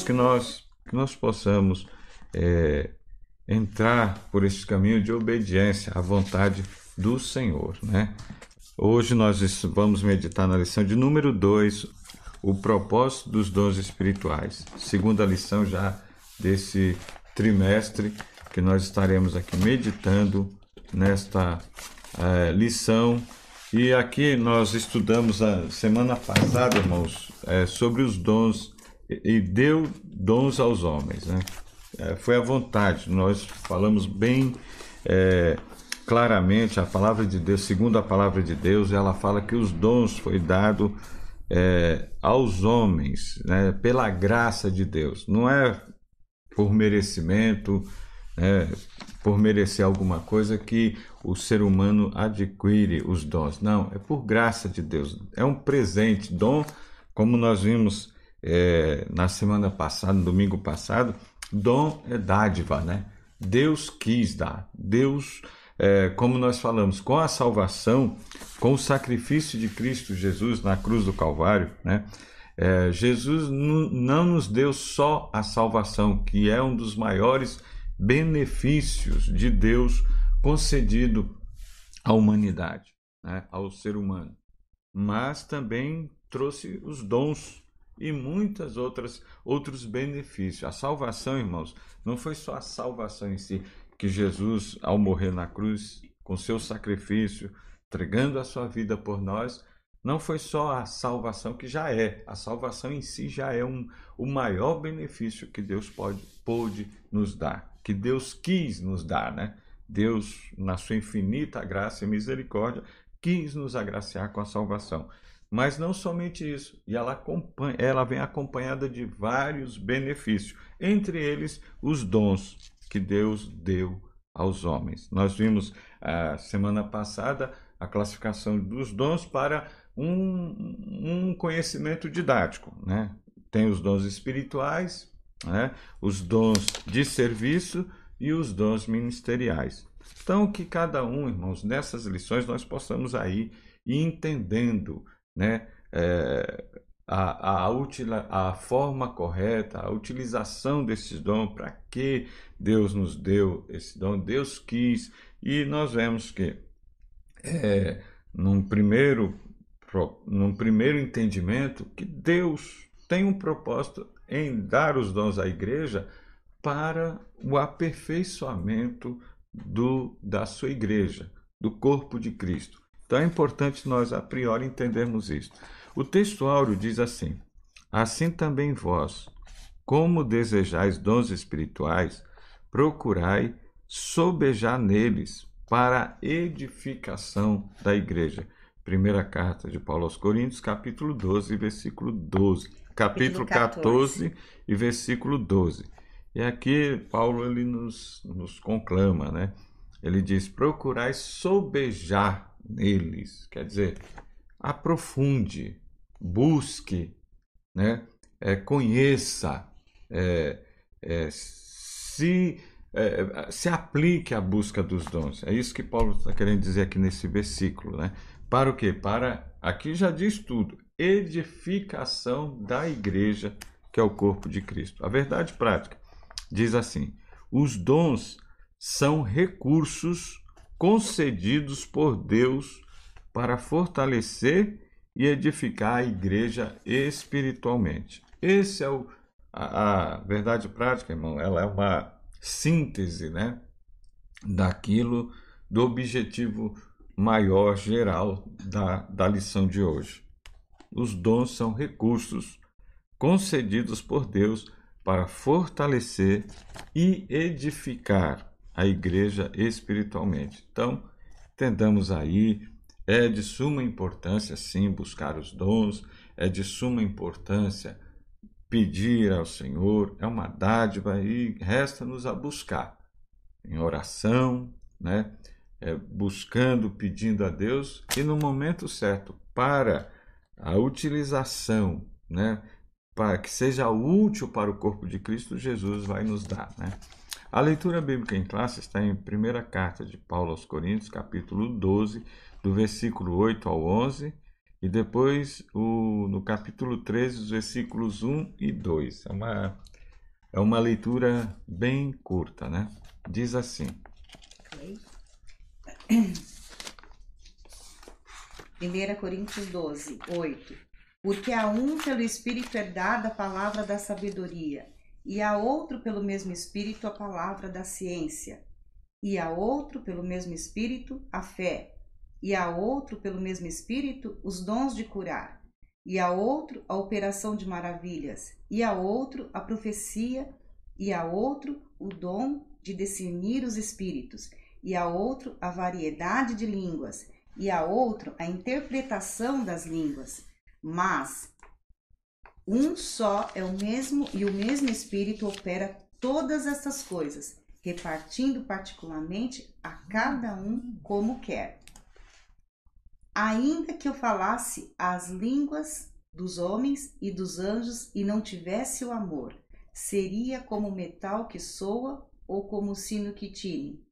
Irmãos, que nós, que nós possamos é, entrar por esse caminho de obediência à vontade do Senhor. Né? Hoje nós vamos meditar na lição de número 2, o propósito dos dons espirituais. Segunda lição já desse trimestre que nós estaremos aqui meditando nesta é, lição. E aqui nós estudamos a semana passada, irmãos, é, sobre os dons e deu dons aos homens. Né? É, foi à vontade. Nós falamos bem é, claramente a palavra de Deus, segundo a palavra de Deus, ela fala que os dons foi dado é, aos homens, né, pela graça de Deus. Não é por merecimento, né, por merecer alguma coisa que o ser humano adquire os dons. Não, é por graça de Deus. É um presente, dom, como nós vimos é, na semana passada, no domingo passado, dom é dádiva, né? Deus quis dar, Deus é, como nós falamos, com a salvação, com o sacrifício de Cristo Jesus na cruz do Calvário, né? É, Jesus não nos deu só a salvação, que é um dos maiores benefícios de Deus concedido à humanidade, né? ao ser humano, mas também trouxe os dons e muitas outras outros benefícios. A salvação, irmãos, não foi só a salvação em si, que Jesus, ao morrer na cruz, com seu sacrifício, entregando a sua vida por nós, não foi só a salvação que já é, a salvação em si já é um, o maior benefício que Deus pode, pôde nos dar, que Deus quis nos dar, né? Deus, na sua infinita graça e misericórdia, quis nos agraciar com a salvação. Mas não somente isso, e ela, acompanha, ela vem acompanhada de vários benefícios, entre eles os dons que Deus deu aos homens. Nós vimos a semana passada a classificação dos dons para um, um conhecimento didático. Né? Tem os dons espirituais, né? os dons de serviço e os dons ministeriais. Então, que cada um, irmãos, nessas lições nós possamos aí ir entendendo né, é, a, a, a forma correta, a utilização desses dons, para que Deus nos deu esse dom, Deus quis, e nós vemos que é, num, primeiro, num primeiro entendimento que Deus tem um propósito em dar os dons à igreja para o aperfeiçoamento do, da sua igreja, do corpo de Cristo. Então é importante nós a priori entendermos isso. O texto áureo diz assim: Assim também vós, como desejais dons espirituais, procurai sobejar neles para a edificação da igreja. Primeira carta de Paulo aos Coríntios, capítulo 12, versículo 12. Capítulo 14 e versículo 12. E aqui Paulo ele nos, nos conclama, né? Ele diz: procurai sobejar neles. Quer dizer, aprofunde, busque, né? É, conheça, é, é, se, é, se aplique à busca dos dons. É isso que Paulo está querendo dizer aqui nesse versículo. Né? Para o quê? Para, aqui já diz tudo, edificação da igreja, que é o corpo de Cristo. A verdade prática diz assim: os dons são recursos concedidos por Deus para fortalecer e edificar a igreja espiritualmente. Esse é o a, a verdade prática, irmão. Ela é uma síntese, né, daquilo do objetivo maior geral da, da lição de hoje. Os dons são recursos concedidos por Deus para fortalecer e edificar a igreja espiritualmente. Então, entendamos aí é de suma importância, sim, buscar os dons, é de suma importância pedir ao Senhor, é uma dádiva e resta-nos a buscar em oração, né? É, buscando, pedindo a Deus e no momento certo para a utilização, né? Para que seja útil para o corpo de Cristo, Jesus vai nos dar, né? A leitura bíblica em classe está em primeira carta de Paulo aos Coríntios, capítulo 12, do versículo 8 ao 11 e depois o, no capítulo 13, os versículos 1 e 2. É uma, é uma leitura bem curta, né? Diz assim. Okay. 1 Coríntios 12, 8. Porque a um pelo Espírito é dada a palavra da sabedoria, e a outro pelo mesmo Espírito a palavra da ciência, e a outro pelo mesmo Espírito a fé, e a outro pelo mesmo Espírito os dons de curar, e a outro a operação de maravilhas, e a outro a profecia, e a outro o dom de discernir os espíritos, e a outro a variedade de línguas e a outro a interpretação das línguas. Mas um só é o mesmo e o mesmo Espírito opera todas essas coisas, repartindo particularmente a cada um como quer. Ainda que eu falasse as línguas dos homens e dos anjos e não tivesse o amor, seria como metal que soa ou como sino que tine.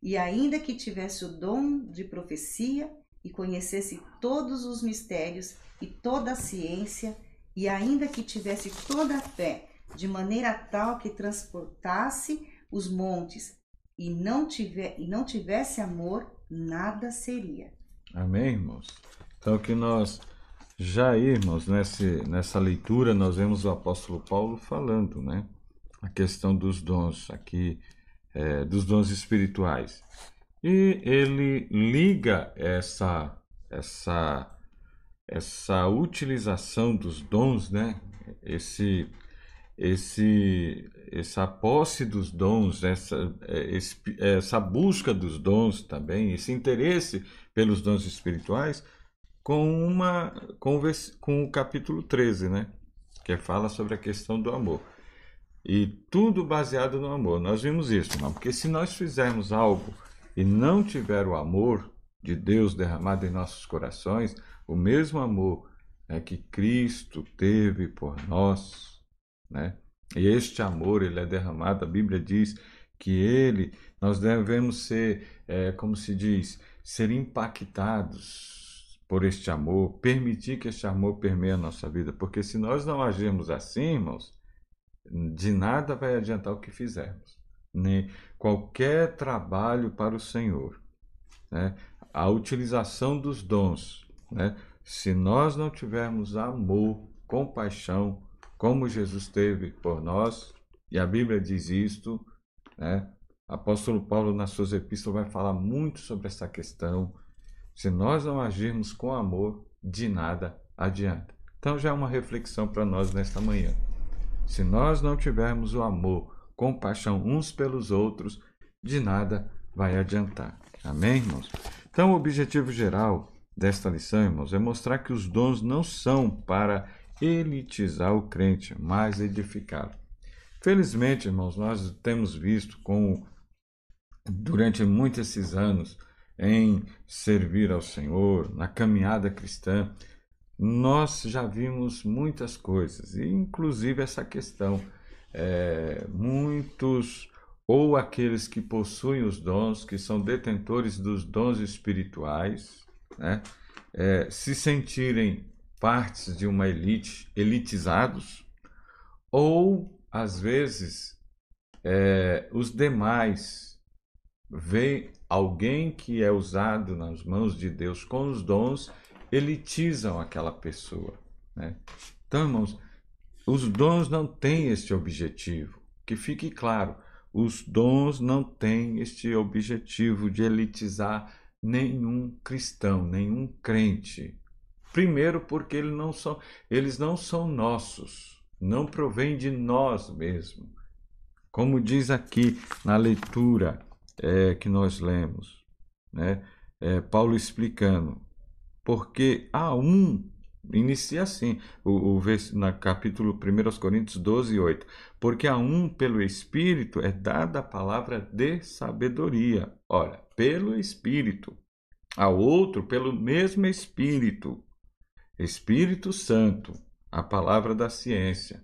E ainda que tivesse o dom de profecia e conhecesse todos os mistérios e toda a ciência, e ainda que tivesse toda a fé, de maneira tal que transportasse os montes, e não, tiver, e não tivesse amor, nada seria. Amém, irmãos? Então, que nós já, irmãos, nesse, nessa leitura, nós vemos o apóstolo Paulo falando, né? A questão dos dons aqui é, dos dons espirituais. E ele liga essa, essa, essa utilização dos dons, né? esse, esse, essa posse dos dons, essa, essa busca dos dons também, esse interesse pelos dons espirituais, com, uma, com, com o capítulo 13, né? que fala sobre a questão do amor. E tudo baseado no amor. Nós vimos isso, irmão. Porque se nós fizermos algo e não tiver o amor de Deus derramado em nossos corações, o mesmo amor né, que Cristo teve por nós, né? E este amor ele é derramado. A Bíblia diz que ele, nós devemos ser, é, como se diz, ser impactados por este amor, permitir que este amor permeie a nossa vida, porque se nós não agirmos assim, irmãos, de nada vai adiantar o que fizermos. Nem qualquer trabalho para o Senhor. Né? A utilização dos dons. Né? Se nós não tivermos amor, compaixão, como Jesus teve por nós, e a Bíblia diz isto, né? Apóstolo Paulo, nas suas epístolas, vai falar muito sobre essa questão. Se nós não agirmos com amor, de nada adianta. Então, já é uma reflexão para nós nesta manhã. Se nós não tivermos o amor, compaixão uns pelos outros, de nada vai adiantar. Amém, irmãos? Então, o objetivo geral desta lição, irmãos, é mostrar que os dons não são para elitizar o crente, mas edificá-lo. Felizmente, irmãos, nós temos visto com durante muitos esses anos em servir ao Senhor, na caminhada cristã, nós já vimos muitas coisas, inclusive essa questão. É, muitos ou aqueles que possuem os dons, que são detentores dos dons espirituais, né, é, se sentirem partes de uma elite, elitizados, ou às vezes é, os demais veem alguém que é usado nas mãos de Deus com os dons elitizam aquela pessoa. Né? Então, irmãos, os dons não têm este objetivo. Que fique claro, os dons não têm este objetivo de elitizar nenhum cristão, nenhum crente. Primeiro, porque eles não são, eles não são nossos, não provém de nós mesmos. Como diz aqui na leitura é, que nós lemos, né? É, Paulo explicando, porque há um, inicia assim, o, o na capítulo 1 Coríntios 12, 8, porque a um pelo Espírito é dada a palavra de sabedoria, ora, pelo Espírito, a outro pelo mesmo Espírito, Espírito Santo, a palavra da ciência,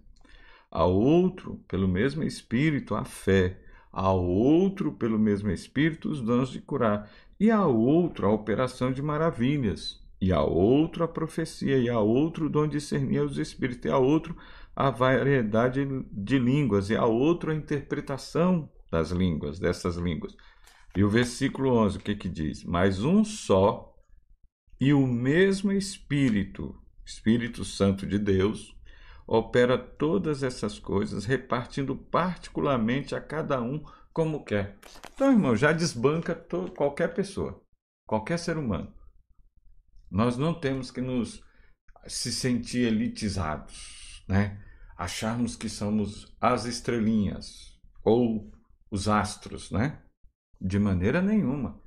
a outro pelo mesmo Espírito a fé, a outro pelo mesmo Espírito os dons de curar, e a outro a operação de maravilhas. E a outro a profecia, e a outro o dom de discernir os espíritos, e a outro a variedade de línguas, e a outro a interpretação das línguas, dessas línguas. E o versículo 11, o que que diz? Mas um só e o mesmo Espírito, Espírito Santo de Deus, opera todas essas coisas, repartindo particularmente a cada um como quer. Então, irmão, já desbanca todo, qualquer pessoa, qualquer ser humano. Nós não temos que nos se sentir elitizados, né? Acharmos que somos as estrelinhas ou os astros, né? De maneira nenhuma,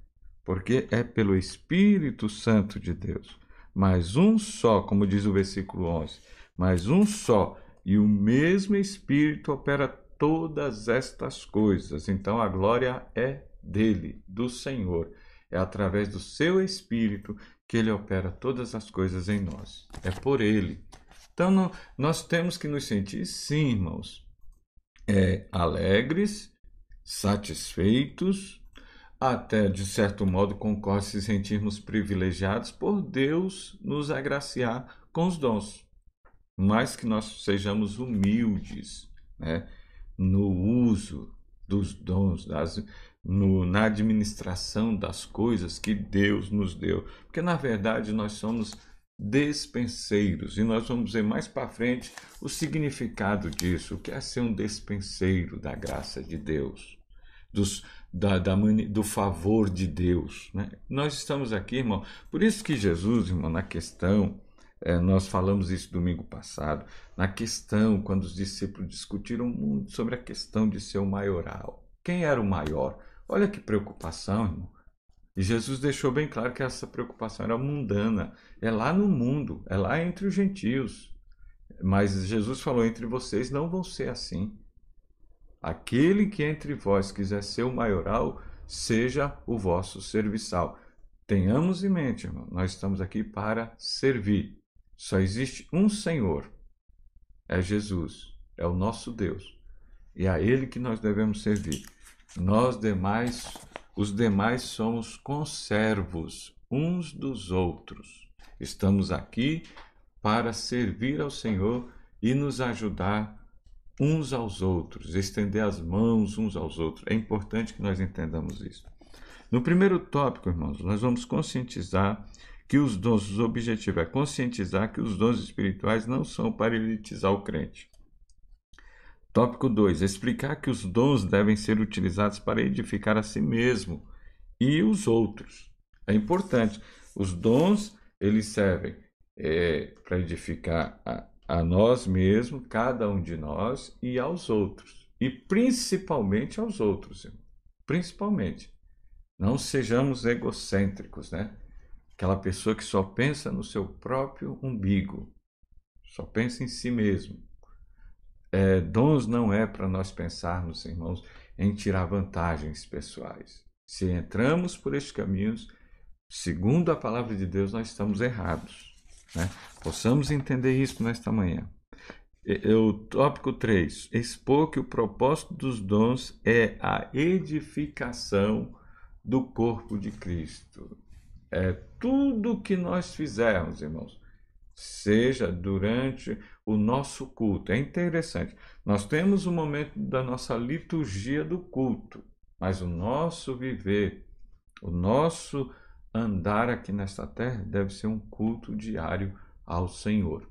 porque é pelo Espírito Santo de Deus. Mas um só, como diz o versículo 11, mas um só e o mesmo Espírito opera todas estas coisas. Então a glória é dele, do Senhor. É através do seu Espírito que ele opera todas as coisas em nós. É por ele. Então não, nós temos que nos sentir, sim, irmãos, é, alegres, satisfeitos, até de certo modo concorre se sentirmos privilegiados por Deus nos agraciar com os dons. Mas que nós sejamos humildes, né? no uso dos dons, das, no, na administração das coisas que Deus nos deu. Porque, na verdade, nós somos despenseiros e nós vamos ver mais para frente o significado disso, o que é ser um despenseiro da graça de Deus, dos, da, da, do favor de Deus. Né? Nós estamos aqui, irmão, por isso que Jesus, irmão, na questão é, nós falamos isso domingo passado, na questão, quando os discípulos discutiram muito sobre a questão de ser o maioral. Quem era o maior? Olha que preocupação, irmão. E Jesus deixou bem claro que essa preocupação era mundana, é lá no mundo, é lá entre os gentios. Mas Jesus falou: entre vocês não vão ser assim. Aquele que entre vós quiser ser o maioral, seja o vosso serviçal. Tenhamos em mente, irmão, nós estamos aqui para servir. Só existe um Senhor, é Jesus, é o nosso Deus. E é a Ele que nós devemos servir. Nós demais, os demais somos conservos uns dos outros. Estamos aqui para servir ao Senhor e nos ajudar uns aos outros, estender as mãos uns aos outros. É importante que nós entendamos isso. No primeiro tópico, irmãos, nós vamos conscientizar que os dons, o objetivo é conscientizar que os dons espirituais não são para elitizar o crente. Tópico 2. Explicar que os dons devem ser utilizados para edificar a si mesmo e os outros. É importante. Os dons, eles servem é, para edificar a, a nós mesmos, cada um de nós, e aos outros. E principalmente aos outros. Irmão. Principalmente. Não sejamos egocêntricos, né? Aquela pessoa que só pensa no seu próprio umbigo, só pensa em si mesmo. É, dons não é para nós pensarmos, irmãos, em tirar vantagens pessoais. Se entramos por estes caminhos, segundo a palavra de Deus, nós estamos errados. Né? Possamos entender isso nesta manhã. O tópico 3. Expor que o propósito dos dons é a edificação do corpo de Cristo é, tudo que nós fizermos, irmãos, seja durante o nosso culto. É interessante. Nós temos o um momento da nossa liturgia do culto, mas o nosso viver, o nosso andar aqui nesta terra deve ser um culto diário ao Senhor.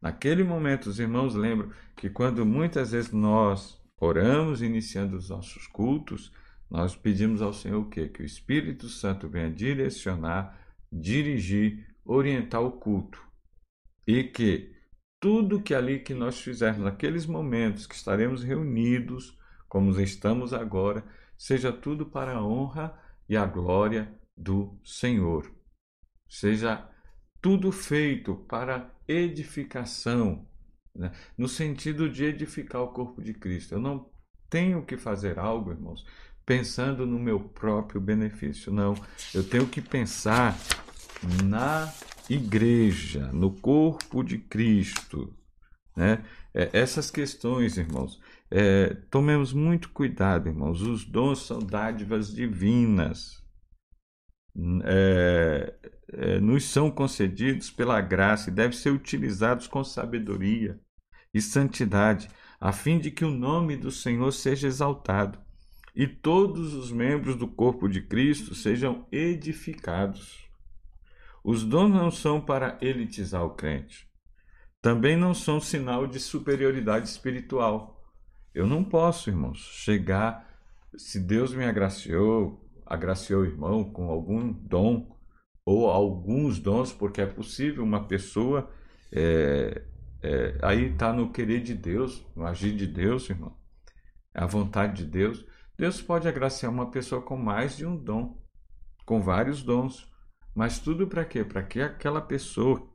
Naquele momento, os irmãos lembram que quando muitas vezes nós oramos iniciando os nossos cultos, nós pedimos ao Senhor o quê? Que o Espírito Santo venha direcionar, dirigir, orientar o culto. E que tudo que ali que nós fizermos, naqueles momentos que estaremos reunidos, como estamos agora, seja tudo para a honra e a glória do Senhor. Seja tudo feito para edificação, né? no sentido de edificar o corpo de Cristo. Eu não tenho que fazer algo, irmãos, pensando no meu próprio benefício. Não, eu tenho que pensar na igreja, no corpo de Cristo. Né? É, essas questões, irmãos, é, tomemos muito cuidado, irmãos. Os dons são dádivas divinas. É, é, no, nos são concedidos pela graça e devem ser utilizados com sabedoria e santidade, a fim de que o nome do Senhor seja exaltado e todos os membros do corpo de Cristo sejam edificados. Os dons não são para elitizar o crente. Também não são sinal de superioridade espiritual. Eu não posso, irmãos, chegar, se Deus me agraciou, agraciou o irmão com algum dom, ou alguns dons, porque é possível uma pessoa. É, é, aí está no querer de Deus, no agir de Deus, irmão. A vontade de Deus. Deus pode agraciar uma pessoa com mais de um dom, com vários dons. Mas tudo para quê? Para que aquela pessoa,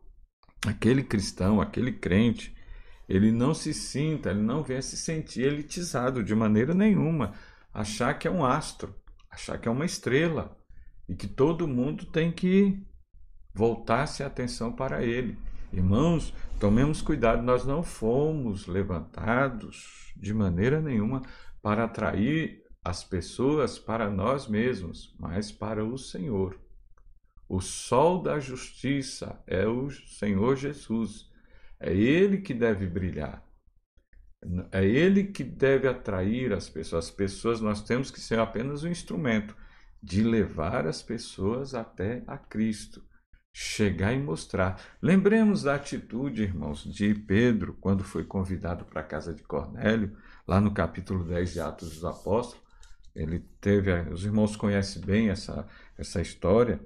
aquele cristão, aquele crente, ele não se sinta, ele não venha se sentir elitizado de maneira nenhuma, achar que é um astro, achar que é uma estrela e que todo mundo tem que voltar-se a atenção para ele. Irmãos, tomemos cuidado, nós não fomos levantados de maneira nenhuma para atrair as pessoas para nós mesmos, mas para o Senhor. O sol da justiça é o Senhor Jesus. É Ele que deve brilhar. É Ele que deve atrair as pessoas. As pessoas, nós temos que ser apenas um instrumento de levar as pessoas até a Cristo, chegar e mostrar. Lembremos da atitude, irmãos, de Pedro quando foi convidado para a casa de Cornélio, lá no capítulo 10 de Atos dos Apóstolos. Ele teve, os irmãos conhecem bem essa, essa história.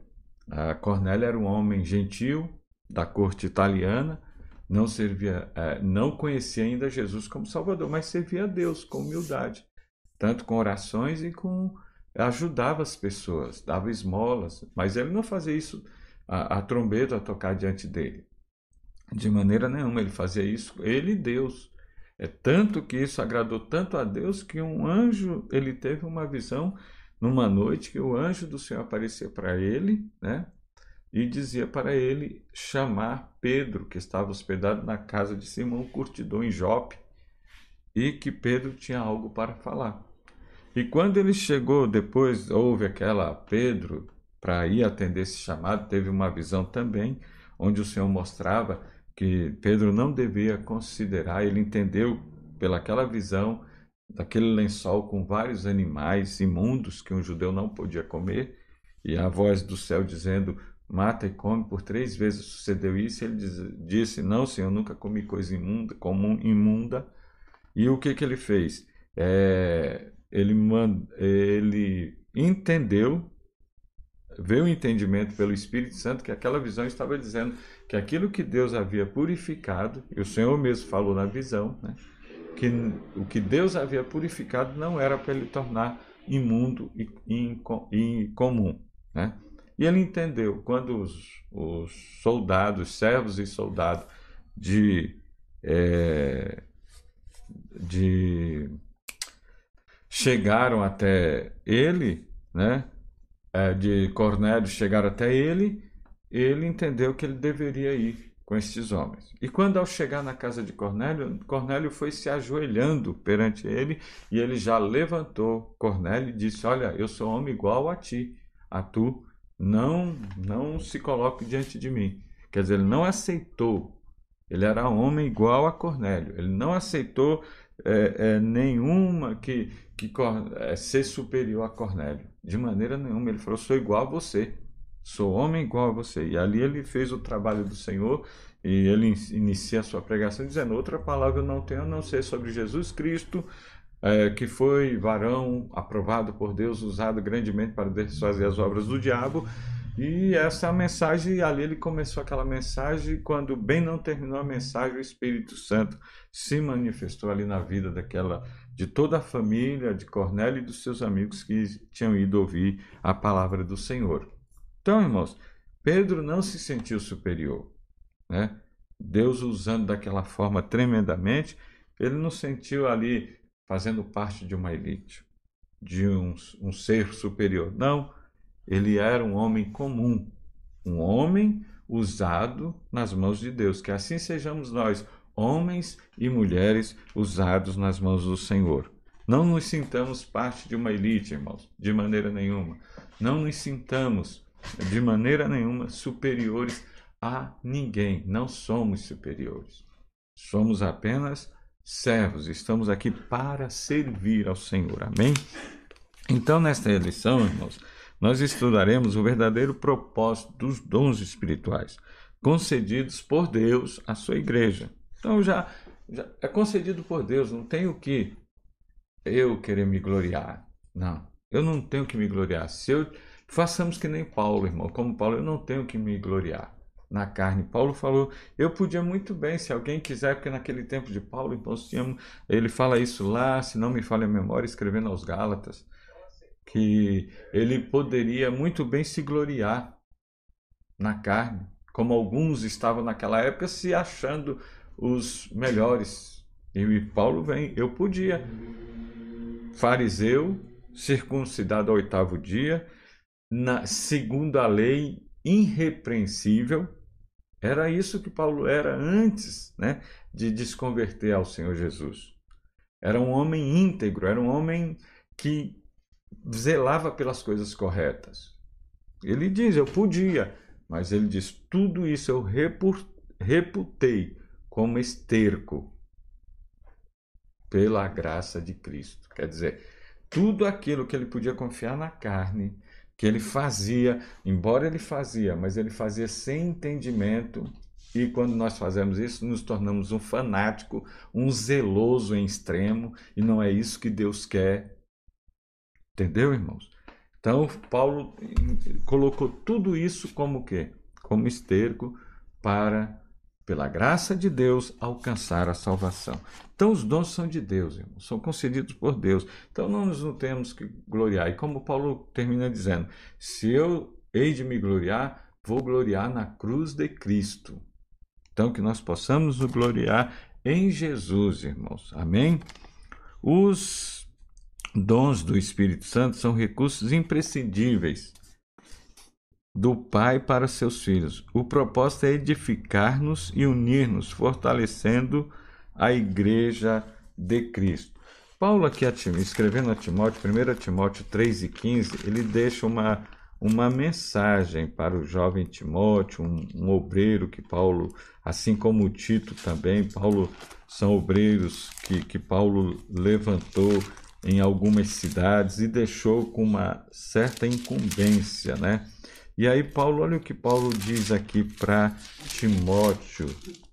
A Cornélio era um homem gentil da corte italiana, não servia, é, não conhecia ainda Jesus como Salvador, mas servia a Deus com humildade, tanto com orações e com ajudava as pessoas, dava esmolas, mas ele não fazia isso a, a trombeta a tocar diante dele. De maneira nenhuma, ele fazia isso, ele e Deus. É tanto que isso agradou tanto a Deus que um anjo, ele teve uma visão numa noite que o anjo do Senhor apareceu para ele, né? E dizia para ele chamar Pedro, que estava hospedado na casa de Simão Curtidor em Jope, e que Pedro tinha algo para falar. E quando ele chegou, depois houve aquela Pedro para ir atender esse chamado, teve uma visão também, onde o Senhor mostrava que Pedro não devia considerar, ele entendeu pelaquela visão daquele lençol com vários animais imundos que um judeu não podia comer, e a voz do céu dizendo: Mata e come. Por três vezes sucedeu isso. Ele disse: Não, Senhor, nunca comi coisa imunda, comum, imunda. E o que, que ele fez? É, ele, mand... ele entendeu, veio o entendimento pelo Espírito Santo que aquela visão estava dizendo que aquilo que Deus havia purificado, e o Senhor mesmo falou na visão, né, que o que Deus havia purificado não era para ele tornar imundo e incomum. Né? E ele entendeu, quando os, os soldados, servos e soldados de, é, de chegaram até ele, né? É, de Cornélio chegaram até ele, ele entendeu que ele deveria ir com estes homens. E quando ao chegar na casa de Cornélio, Cornélio foi se ajoelhando perante ele e ele já levantou Cornélio e disse: Olha, eu sou homem igual a ti, a tu, não, não se coloque diante de mim. Quer dizer, ele não aceitou. Ele era homem igual a Cornélio. Ele não aceitou é, é, nenhuma que, que é, ser superior a Cornélio. De maneira nenhuma. Ele falou: sou igual a você. Sou homem igual a você. E ali ele fez o trabalho do Senhor e ele inicia a sua pregação dizendo: outra palavra eu não tenho a não ser sobre Jesus Cristo, é, que foi varão aprovado por Deus, usado grandemente para desfazer as obras do diabo. E essa mensagem, ali ele começou aquela mensagem, quando bem não terminou a mensagem, o Espírito Santo se manifestou ali na vida daquela, de toda a família de Cornélio e dos seus amigos que tinham ido ouvir a palavra do Senhor. Então, irmãos, Pedro não se sentiu superior, né? Deus usando daquela forma tremendamente, ele não sentiu ali fazendo parte de uma elite, de um, um ser superior. Não, ele era um homem comum, um homem usado nas mãos de Deus. Que assim sejamos nós, homens e mulheres usados nas mãos do Senhor. Não nos sintamos parte de uma elite, irmãos, de maneira nenhuma. Não nos sintamos de maneira nenhuma superiores a ninguém. Não somos superiores. Somos apenas servos. Estamos aqui para servir ao Senhor. Amém? Então, nesta lição, irmãos, nós estudaremos o verdadeiro propósito dos dons espirituais concedidos por Deus à sua igreja. Então, já, já é concedido por Deus, não tenho que eu querer me gloriar. Não, eu não tenho que me gloriar. Se eu façamos que nem Paulo, irmão, como Paulo, eu não tenho que me gloriar na carne. Paulo falou, eu podia muito bem, se alguém quiser, porque naquele tempo de Paulo, então tínhamos, ele fala isso lá, se não me falha a memória, escrevendo aos Gálatas, que ele poderia muito bem se gloriar na carne, como alguns estavam naquela época se achando os melhores. E Paulo vem, eu podia. Fariseu, circuncidado ao oitavo dia, na, segundo a lei irrepreensível. Era isso que Paulo era antes né, de desconverter ao Senhor Jesus. Era um homem íntegro, era um homem que zelava pelas coisas corretas. Ele diz: Eu podia, mas ele diz: Tudo isso eu reputei como esterco pela graça de Cristo. Quer dizer, tudo aquilo que ele podia confiar na carne, que ele fazia, embora ele fazia, mas ele fazia sem entendimento. E quando nós fazemos isso, nos tornamos um fanático, um zeloso em extremo, e não é isso que Deus quer. Entendeu, irmãos? Então, Paulo colocou tudo isso como quê? Como esterco para pela graça de Deus, alcançar a salvação. Então, os dons são de Deus, irmãos, são concedidos por Deus. Então, nos não temos que gloriar. E como Paulo termina dizendo: se eu hei de me gloriar, vou gloriar na cruz de Cristo. Então, que nós possamos nos gloriar em Jesus, irmãos. Amém? Os dons do Espírito Santo são recursos imprescindíveis do Pai para seus filhos. O propósito é edificar-nos e unir-nos, fortalecendo a igreja de Cristo. Paulo aqui escrevendo a Timóteo, 1 Timóteo 3 e 15, ele deixa uma, uma mensagem para o jovem Timóteo, um, um obreiro que Paulo, assim como Tito também, Paulo são obreiros que, que Paulo levantou em algumas cidades e deixou com uma certa incumbência, né? E aí, Paulo, olha o que Paulo diz aqui para Timóteo,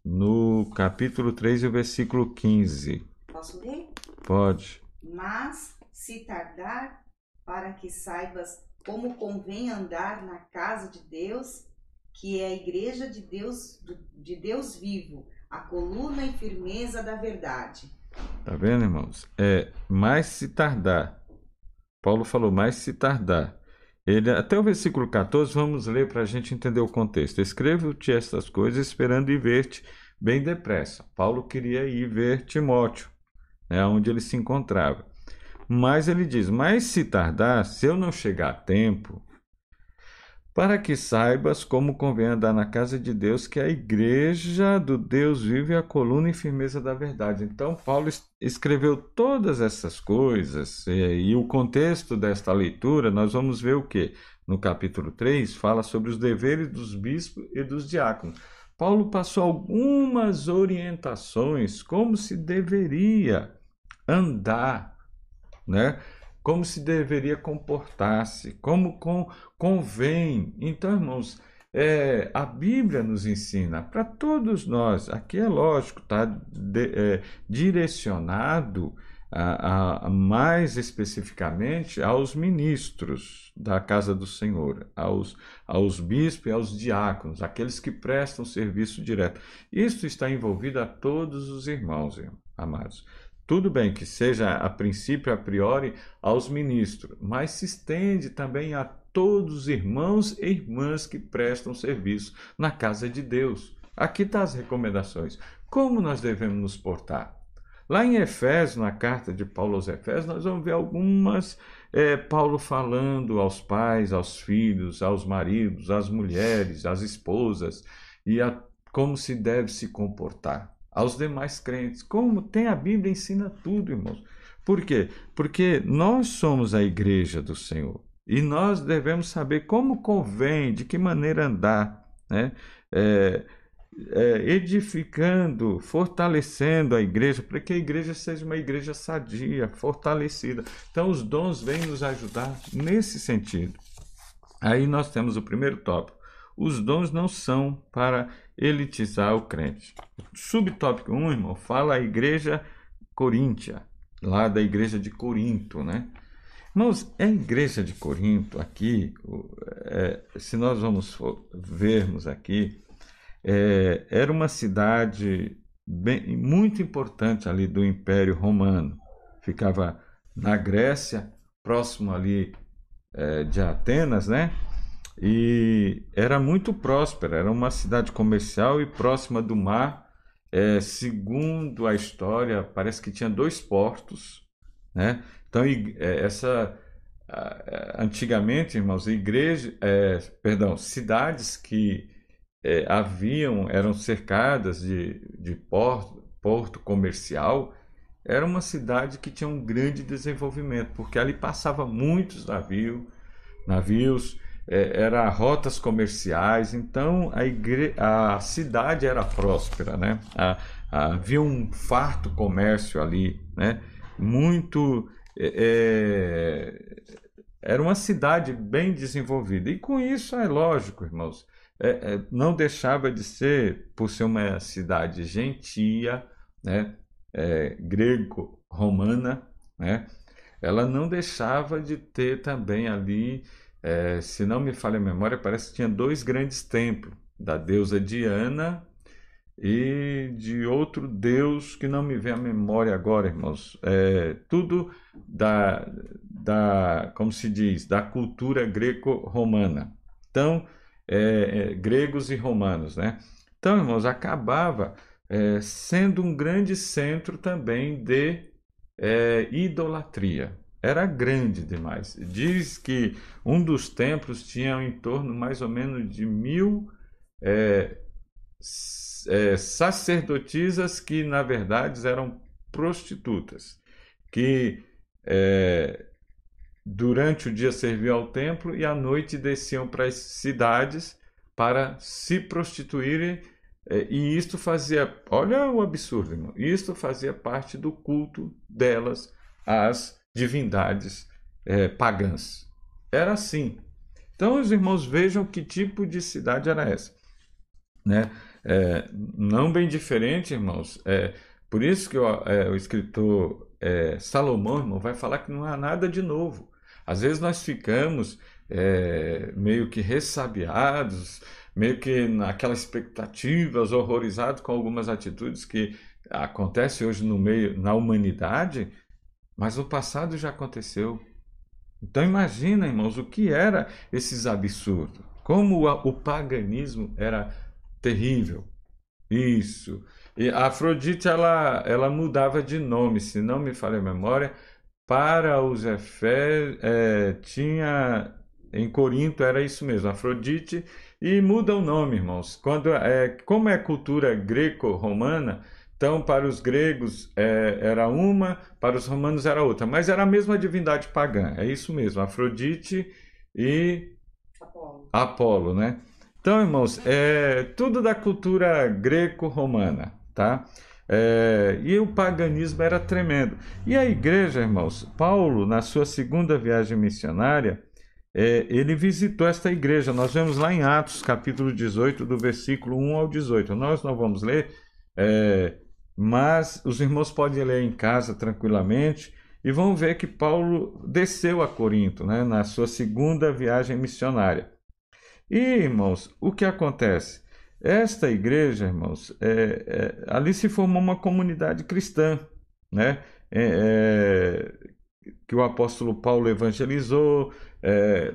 no capítulo 3 e o versículo 15. Posso ler? Pode. Mas, se tardar, para que saibas como convém andar na casa de Deus, que é a igreja de Deus, de Deus vivo, a coluna e firmeza da verdade. Tá vendo, irmãos? É, mais se tardar. Paulo falou, mais se tardar ele, até o versículo 14, vamos ler para a gente entender o contexto. Escrevo-te estas coisas esperando ir ver-te bem depressa. Paulo queria ir ver Timóteo, né, onde ele se encontrava. Mas ele diz: Mas se tardar, se eu não chegar a tempo, para que saibas como convém andar na casa de Deus, que a igreja do Deus vive a coluna e firmeza da verdade. Então, Paulo escreveu todas essas coisas, e, o contexto desta leitura, nós vamos ver o que? No capítulo 3, fala sobre os deveres dos bispos e dos diáconos. Paulo passou algumas orientações como se deveria andar, né? Como se deveria comportar-se, como com, convém. Então, irmãos, é, a Bíblia nos ensina para todos nós, aqui é lógico, está é, direcionado a, a, mais especificamente aos ministros da casa do Senhor, aos, aos bispos e aos diáconos, aqueles que prestam serviço direto. Isso está envolvido a todos os irmãos, amados. Tudo bem que seja a princípio, a priori, aos ministros, mas se estende também a todos os irmãos e irmãs que prestam serviço na casa de Deus. Aqui estão tá as recomendações. Como nós devemos nos portar? Lá em Efésios, na carta de Paulo aos Efésios, nós vamos ver algumas, é, Paulo falando aos pais, aos filhos, aos maridos, às mulheres, às esposas, e a como se deve se comportar aos demais crentes. Como tem a Bíblia ensina tudo, irmãos. Por quê? Porque nós somos a igreja do Senhor. E nós devemos saber como convém, de que maneira andar, né? É, é, edificando, fortalecendo a igreja, para que a igreja seja uma igreja sadia, fortalecida. Então, os dons vêm nos ajudar nesse sentido. Aí nós temos o primeiro tópico. Os dons não são para elitizar o crente. Subtópico 1, irmão, fala a igreja coríntia, lá da igreja de Corinto, né? Irmãos, a igreja de Corinto, aqui, é, se nós vamos vermos aqui, é, era uma cidade bem, muito importante ali do Império Romano. Ficava na Grécia, próximo ali é, de Atenas, né? E era muito próspera, era uma cidade comercial e próxima do mar. É, segundo a história, parece que tinha dois portos, né? Então, é, essa antigamente, irmãos, igreja, é, perdão, cidades que é, haviam, eram cercadas de, de porto, porto comercial, era uma cidade que tinha um grande desenvolvimento, porque ali passava muitos navios, navios, é, era rotas comerciais, então a, igre... a cidade era próspera, né? A, a, havia um farto comércio ali, né? Muito é, é, era uma cidade bem desenvolvida e com isso é lógico, irmãos, é, é, não deixava de ser, por ser uma cidade gentia, né, é, grego-romana, né, ela não deixava de ter também ali, é, se não me falha a memória, parece que tinha dois grandes templos, da deusa Diana e de outro deus que não me vem à memória agora, irmãos. É, tudo da, da, como se diz, da cultura greco-romana. Então, é, é, gregos e romanos, né? Então, irmãos, acabava é, sendo um grande centro também de é, idolatria. Era grande demais. Diz que um dos templos tinha em torno mais ou menos de mil é, é, sacerdotisas que, na verdade, eram prostitutas, que durante o dia serviam ao templo e à noite desciam para as cidades para se prostituírem. É, e isto fazia, olha o absurdo, irmão, isto fazia parte do culto delas às divindades é, pagãs. Era assim. Então, os irmãos vejam que tipo de cidade era essa. Né? É, não bem diferente, irmãos. É, por isso que o, é, o escritor é, Salomão, irmão, vai falar que não há nada de novo. Às vezes nós ficamos é, meio que ressabiados, meio que naquela expectativas, horrorizados com algumas atitudes que acontecem hoje no meio, na humanidade, mas no passado já aconteceu. Então imagina, irmãos, o que era esses absurdos, como o, o paganismo era terrível. Isso. E a Afrodite ela, ela mudava de nome, se não me falha a memória, para os Efé, é, tinha em Corinto era isso mesmo, Afrodite, e muda o nome, irmãos. Quando é, como é cultura greco-romana, então para os gregos é, era uma, para os romanos era outra, mas era a mesma divindade pagã. É isso mesmo, Afrodite e Apolo, Apolo né? Então, irmãos, é tudo da cultura greco-romana, tá? É, e o paganismo era tremendo. E a igreja, irmãos, Paulo, na sua segunda viagem missionária, é, ele visitou esta igreja. Nós vemos lá em Atos, capítulo 18, do versículo 1 ao 18. Nós não vamos ler, é, mas os irmãos podem ler em casa tranquilamente e vão ver que Paulo desceu a Corinto, né, na sua segunda viagem missionária. E, irmãos, o que acontece? Esta igreja, irmãos, é, é, ali se formou uma comunidade cristã, né? É, é que o apóstolo Paulo evangelizou. É,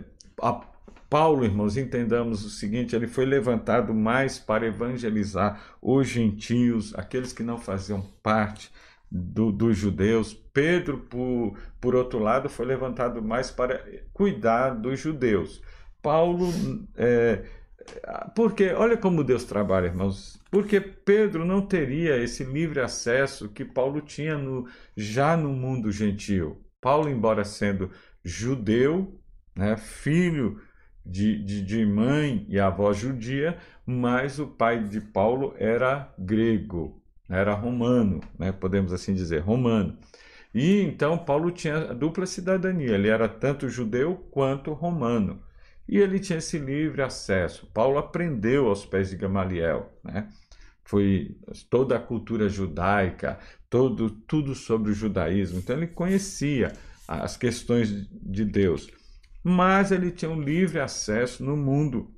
Paulo, irmãos, entendamos o seguinte: ele foi levantado mais para evangelizar os gentios, aqueles que não faziam parte do, dos judeus. Pedro, por, por outro lado, foi levantado mais para cuidar dos judeus. Paulo é, porque, olha como Deus trabalha, irmãos. Porque Pedro não teria esse livre acesso que Paulo tinha no, já no mundo gentil. Paulo, embora sendo judeu, né? filho de, de, de mãe e avó judia, mas o pai de Paulo era grego, era romano, né? podemos assim dizer, romano. E então Paulo tinha dupla cidadania, ele era tanto judeu quanto romano. E ele tinha esse livre acesso. Paulo aprendeu aos pés de Gamaliel, né? Foi toda a cultura judaica, todo tudo sobre o judaísmo. Então ele conhecia as questões de Deus, mas ele tinha um livre acesso no mundo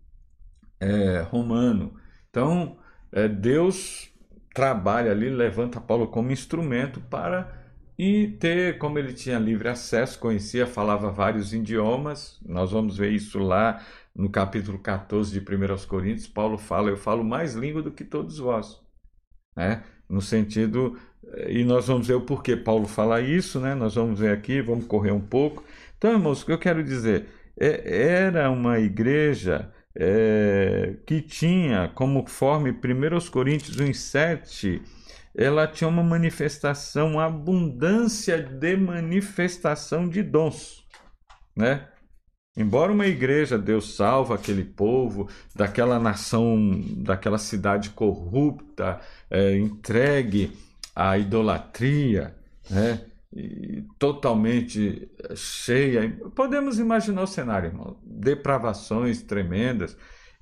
é, romano. Então é, Deus trabalha ali, levanta Paulo como instrumento para e ter, como ele tinha livre acesso, conhecia, falava vários idiomas, nós vamos ver isso lá no capítulo 14 de 1 Coríntios, Paulo fala, eu falo mais língua do que todos vós, né? no sentido, e nós vamos ver o porquê Paulo fala isso, né? nós vamos ver aqui, vamos correr um pouco. Então, irmãos, o que eu quero dizer, é, era uma igreja é, que tinha como forma, 1 Coríntios 1,7, ela tinha uma manifestação, uma abundância de manifestação de dons, né? Embora uma igreja, Deus salva aquele povo daquela nação, daquela cidade corrupta, é, entregue à idolatria, né? Totalmente cheia. Podemos imaginar o cenário, irmão. Depravações tremendas.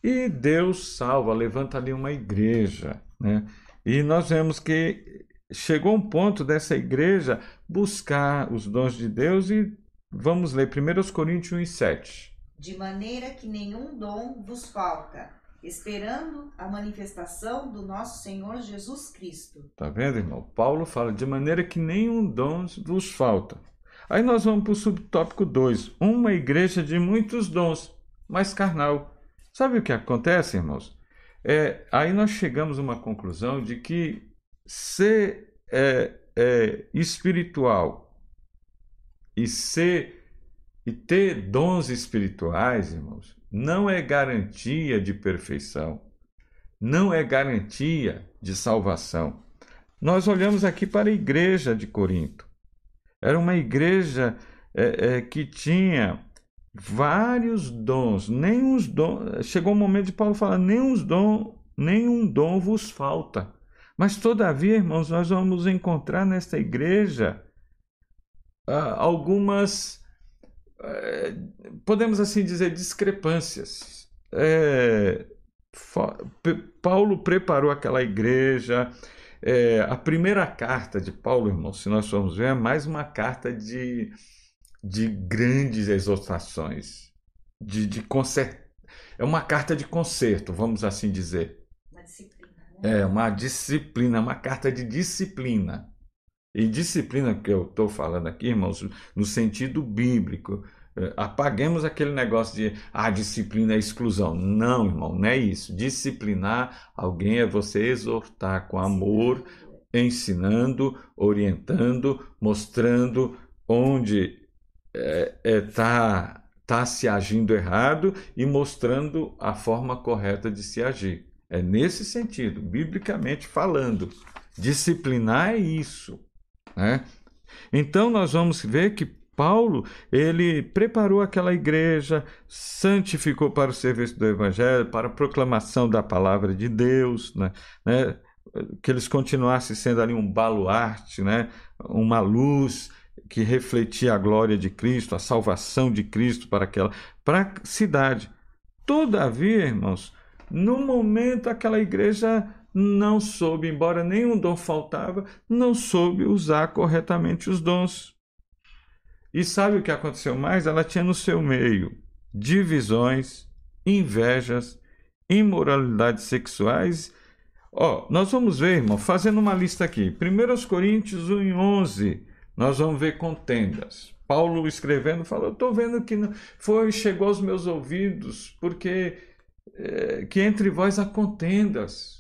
E Deus salva, levanta ali uma igreja, né? E nós vemos que chegou um ponto dessa igreja buscar os dons de Deus e vamos ler 1 Coríntios 1, 7. De maneira que nenhum dom vos falta, esperando a manifestação do nosso Senhor Jesus Cristo. Tá vendo, irmão? Paulo fala de maneira que nenhum dom vos falta. Aí nós vamos para o subtópico 2. Uma igreja de muitos dons, mas carnal. Sabe o que acontece, irmãos? É, aí nós chegamos a uma conclusão de que ser é, é, espiritual e ser e ter dons espirituais, irmãos, não é garantia de perfeição, não é garantia de salvação. Nós olhamos aqui para a igreja de Corinto. Era uma igreja é, é, que tinha vários dons, nem os dons. Chegou o momento de Paulo falar: nem os dons, nenhum dom vos falta. Mas todavia, irmãos, nós vamos encontrar nesta igreja ah, algumas, eh, podemos assim dizer, discrepâncias. É, Paulo preparou aquela igreja. É, a primeira carta de Paulo, irmãos, se nós formos ver, é mais uma carta de de grandes exortações, de, de concert... É uma carta de conserto, vamos assim dizer. Uma disciplina. Né? É, uma disciplina, uma carta de disciplina. E disciplina que eu estou falando aqui, irmãos, no sentido bíblico. É, apaguemos aquele negócio de ah, disciplina é exclusão. Não, irmão, não é isso. Disciplinar alguém é você exortar com amor, ensinando, orientando, mostrando onde está é, é, tá, tá se agindo errado e mostrando a forma correta de se agir. É nesse sentido, biblicamente falando. Disciplinar é isso. Né? Então nós vamos ver que Paulo, ele preparou aquela igreja, santificou para o serviço do evangelho, para a proclamação da palavra de Deus, né? né? que eles continuassem sendo ali um baluarte, né? uma luz que refletia a glória de Cristo, a salvação de Cristo para aquela para a cidade. Todavia, irmãos, no momento aquela igreja não soube, embora nenhum dom faltava, não soube usar corretamente os dons. E sabe o que aconteceu mais? Ela tinha no seu meio divisões, invejas, imoralidades sexuais. Ó, nós vamos ver, irmão, fazendo uma lista aqui. 1 Coríntios 1, 11 nós vamos ver contendas. Paulo escrevendo falou: estou vendo que não, foi chegou aos meus ouvidos, porque é, que entre vós há contendas.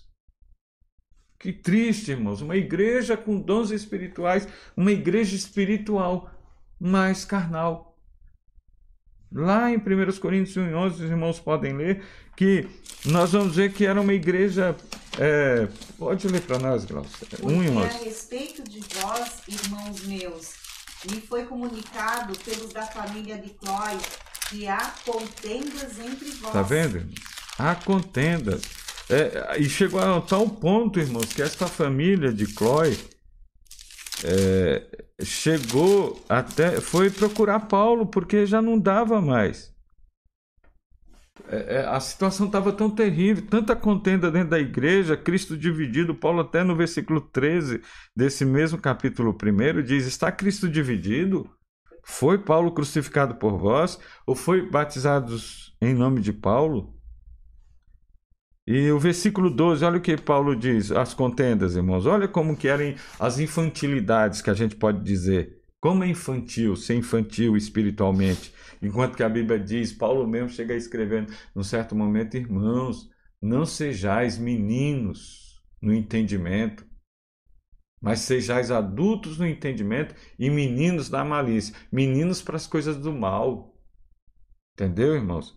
Que triste, irmãos, uma igreja com dons espirituais, uma igreja espiritual, mas carnal. Lá em 1 Coríntios 1,11, os irmãos podem ler que nós vamos ver que era uma igreja. É, pode ler para nós, Glaucia. Um e a respeito de vós, irmãos meus, me foi comunicado pelos da família de Clói E há contendas entre vós. Tá vendo? Há contendas. É, e chegou a tal ponto, irmãos, que esta família de Chloe é, chegou até. foi procurar Paulo, porque já não dava mais. É, é a situação estava tão terrível, tanta contenda dentro da igreja, Cristo dividido. Paulo, até no versículo 13 desse mesmo capítulo 1, diz: Está Cristo dividido? Foi Paulo crucificado por vós? Ou foi batizados em nome de Paulo? E o versículo 12, olha o que Paulo diz, as contendas, irmãos. Olha como que eram as infantilidades que a gente pode dizer. Como é infantil, ser infantil espiritualmente. Enquanto que a Bíblia diz, Paulo mesmo chega escrevendo, num certo momento, irmãos, não sejais meninos no entendimento, mas sejais adultos no entendimento e meninos na malícia. Meninos para as coisas do mal. Entendeu, irmãos?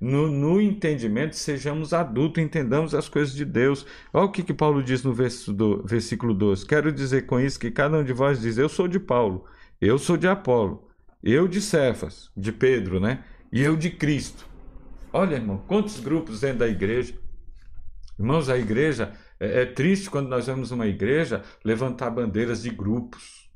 No, no, entendimento, sejamos adultos, entendamos as coisas de Deus. Olha o que, que Paulo diz no versículo 12. Quero dizer com isso que cada um de vós diz: Eu sou de Paulo, eu sou de Apolo, eu de Cefas, de Pedro, né? E eu de Cristo. Olha, irmão, quantos grupos dentro da igreja. Irmãos, a igreja é, é triste quando nós vemos uma igreja levantar bandeiras de grupos,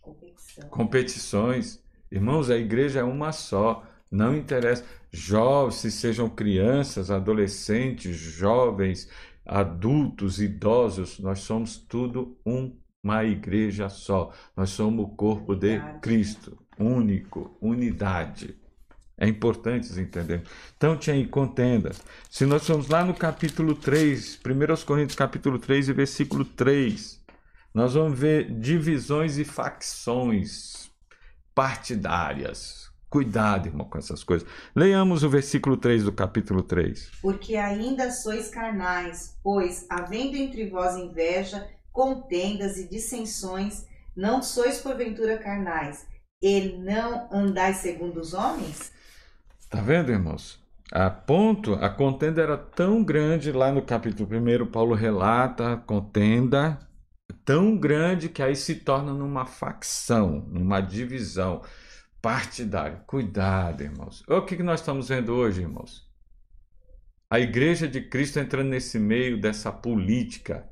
Competição. competições. Irmãos, a igreja é uma só. Não interessa jovens, se sejam crianças, adolescentes, jovens, adultos, idosos, nós somos tudo uma igreja só. Nós somos o corpo de Cristo, único, unidade. É importante entender. Então tinha contendas. Se nós formos lá no capítulo 3, 1 Coríntios capítulo 3 e versículo 3, nós vamos ver divisões e facções partidárias. Cuidado, irmão, com essas coisas. Leiamos o versículo 3 do capítulo 3. Porque ainda sois carnais, pois, havendo entre vós inveja, contendas e dissensões, não sois porventura carnais, e não andais segundo os homens? Está vendo, irmãos? A ponto, a contenda era tão grande, lá no capítulo 1, Paulo relata a contenda tão grande que aí se torna numa facção, numa divisão partidário. Cuidado, irmãos. O que nós estamos vendo hoje, irmãos? A igreja de Cristo entrando nesse meio dessa política.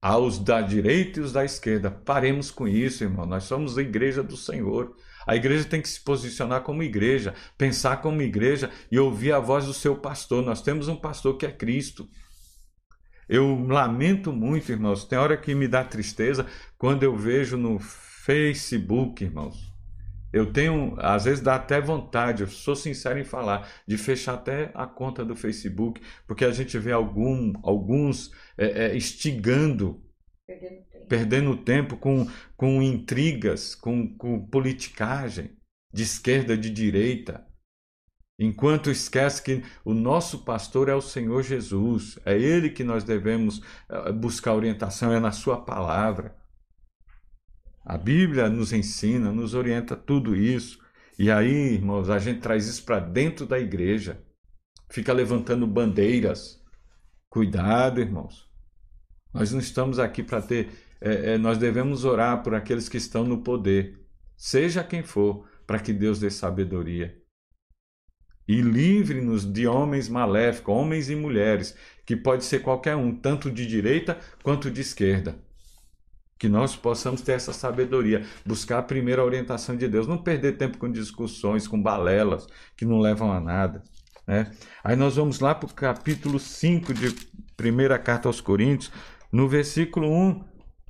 Aos da direita e os da esquerda. Paremos com isso, irmão. Nós somos a igreja do Senhor. A igreja tem que se posicionar como igreja, pensar como igreja e ouvir a voz do seu pastor. Nós temos um pastor que é Cristo. Eu lamento muito, irmãos. Tem hora que me dá tristeza quando eu vejo no Facebook, irmãos, eu tenho, às vezes dá até vontade, eu sou sincero em falar, de fechar até a conta do Facebook, porque a gente vê algum, alguns é, é, instigando, perdendo tempo, perdendo tempo com, com intrigas, com, com politicagem, de esquerda, de direita. Enquanto esquece que o nosso pastor é o Senhor Jesus, é Ele que nós devemos é, buscar orientação, é na Sua palavra. A Bíblia nos ensina, nos orienta tudo isso. E aí, irmãos, a gente traz isso para dentro da igreja. Fica levantando bandeiras. Cuidado, irmãos. Nós não estamos aqui para ter. É, é, nós devemos orar por aqueles que estão no poder, seja quem for, para que Deus dê sabedoria. E livre-nos de homens maléficos, homens e mulheres, que pode ser qualquer um, tanto de direita quanto de esquerda que nós possamos ter essa sabedoria, buscar a primeira orientação de Deus, não perder tempo com discussões, com balelas que não levam a nada. Né? Aí nós vamos lá para o capítulo 5 de primeira carta aos Coríntios, no versículo 1,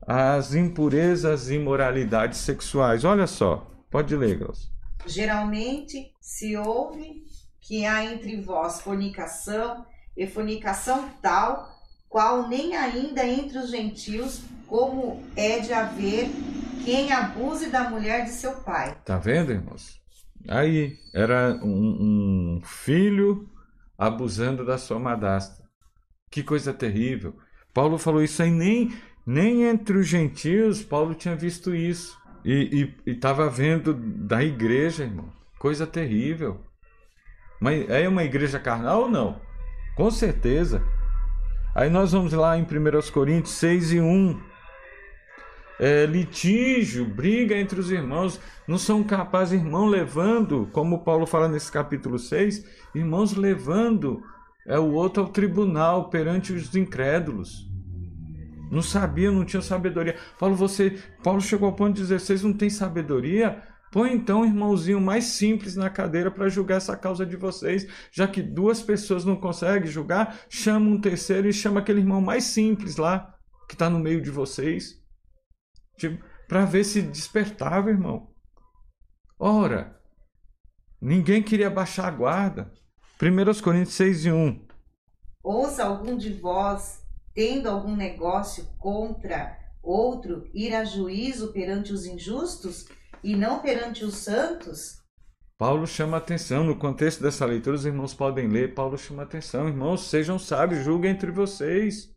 as impurezas e imoralidades sexuais. Olha só, pode ler, Glaucio. Geralmente se ouve que há entre vós fornicação, e fornicação tal, qual nem ainda entre os gentios como é de haver quem abuse da mulher de seu pai. Tá vendo, irmãos? Aí era um, um filho abusando da sua madrasta. Que coisa terrível. Paulo falou isso aí, nem, nem entre os gentios Paulo tinha visto isso. E estava vendo da igreja, irmão. Coisa terrível. Mas é uma igreja carnal ou não? Com certeza. Aí nós vamos lá em 1 Coríntios 6 e 1. É, litígio, briga entre os irmãos, não são capazes, irmão, levando, como Paulo fala nesse capítulo 6, irmãos levando é o outro ao tribunal perante os incrédulos. Não sabia, não tinha sabedoria. Paulo, você, Paulo chegou ao ponto de dizer: vocês não têm sabedoria? Põe então o irmãozinho mais simples na cadeira para julgar essa causa de vocês. Já que duas pessoas não conseguem julgar, chama um terceiro e chama aquele irmão mais simples lá, que está no meio de vocês. Tipo, para ver se despertava, irmão. Ora, ninguém queria baixar a guarda. 1 Coríntios 6 e 1. Ouça algum de vós, tendo algum negócio contra outro, ir a juízo perante os injustos e não perante os santos? Paulo chama atenção, no contexto dessa leitura, os irmãos podem ler, Paulo chama atenção, irmãos, sejam sábios, julguem entre vocês.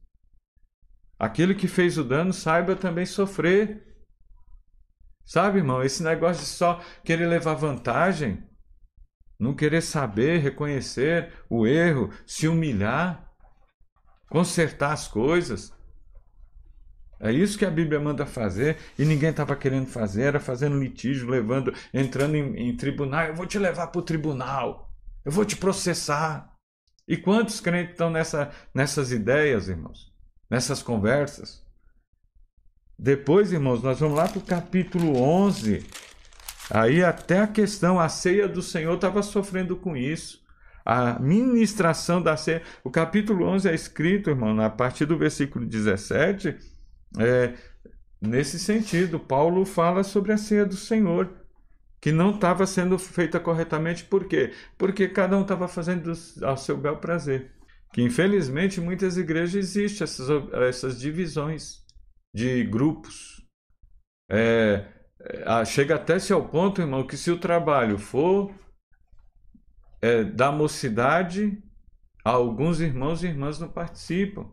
Aquele que fez o dano saiba também sofrer. Sabe, irmão, esse negócio de só querer levar vantagem, não querer saber, reconhecer o erro, se humilhar, consertar as coisas. É isso que a Bíblia manda fazer e ninguém estava querendo fazer, era fazendo litígio, levando, entrando em, em tribunal. Eu vou te levar para o tribunal, eu vou te processar. E quantos crentes estão nessa, nessas ideias, irmãos? Nessas conversas? Depois, irmãos, nós vamos lá para o capítulo 11 Aí até a questão, a ceia do Senhor estava sofrendo com isso. A ministração da ceia. O capítulo 11 é escrito, irmão, a partir do versículo 17, é, nesse sentido. Paulo fala sobre a ceia do Senhor, que não estava sendo feita corretamente. Por quê? Porque cada um estava fazendo ao seu bel prazer. Que infelizmente muitas igrejas existem essas, essas divisões de grupos. É, é, chega até-se ao ponto, irmão, que se o trabalho for é, da mocidade, alguns irmãos e irmãs não participam.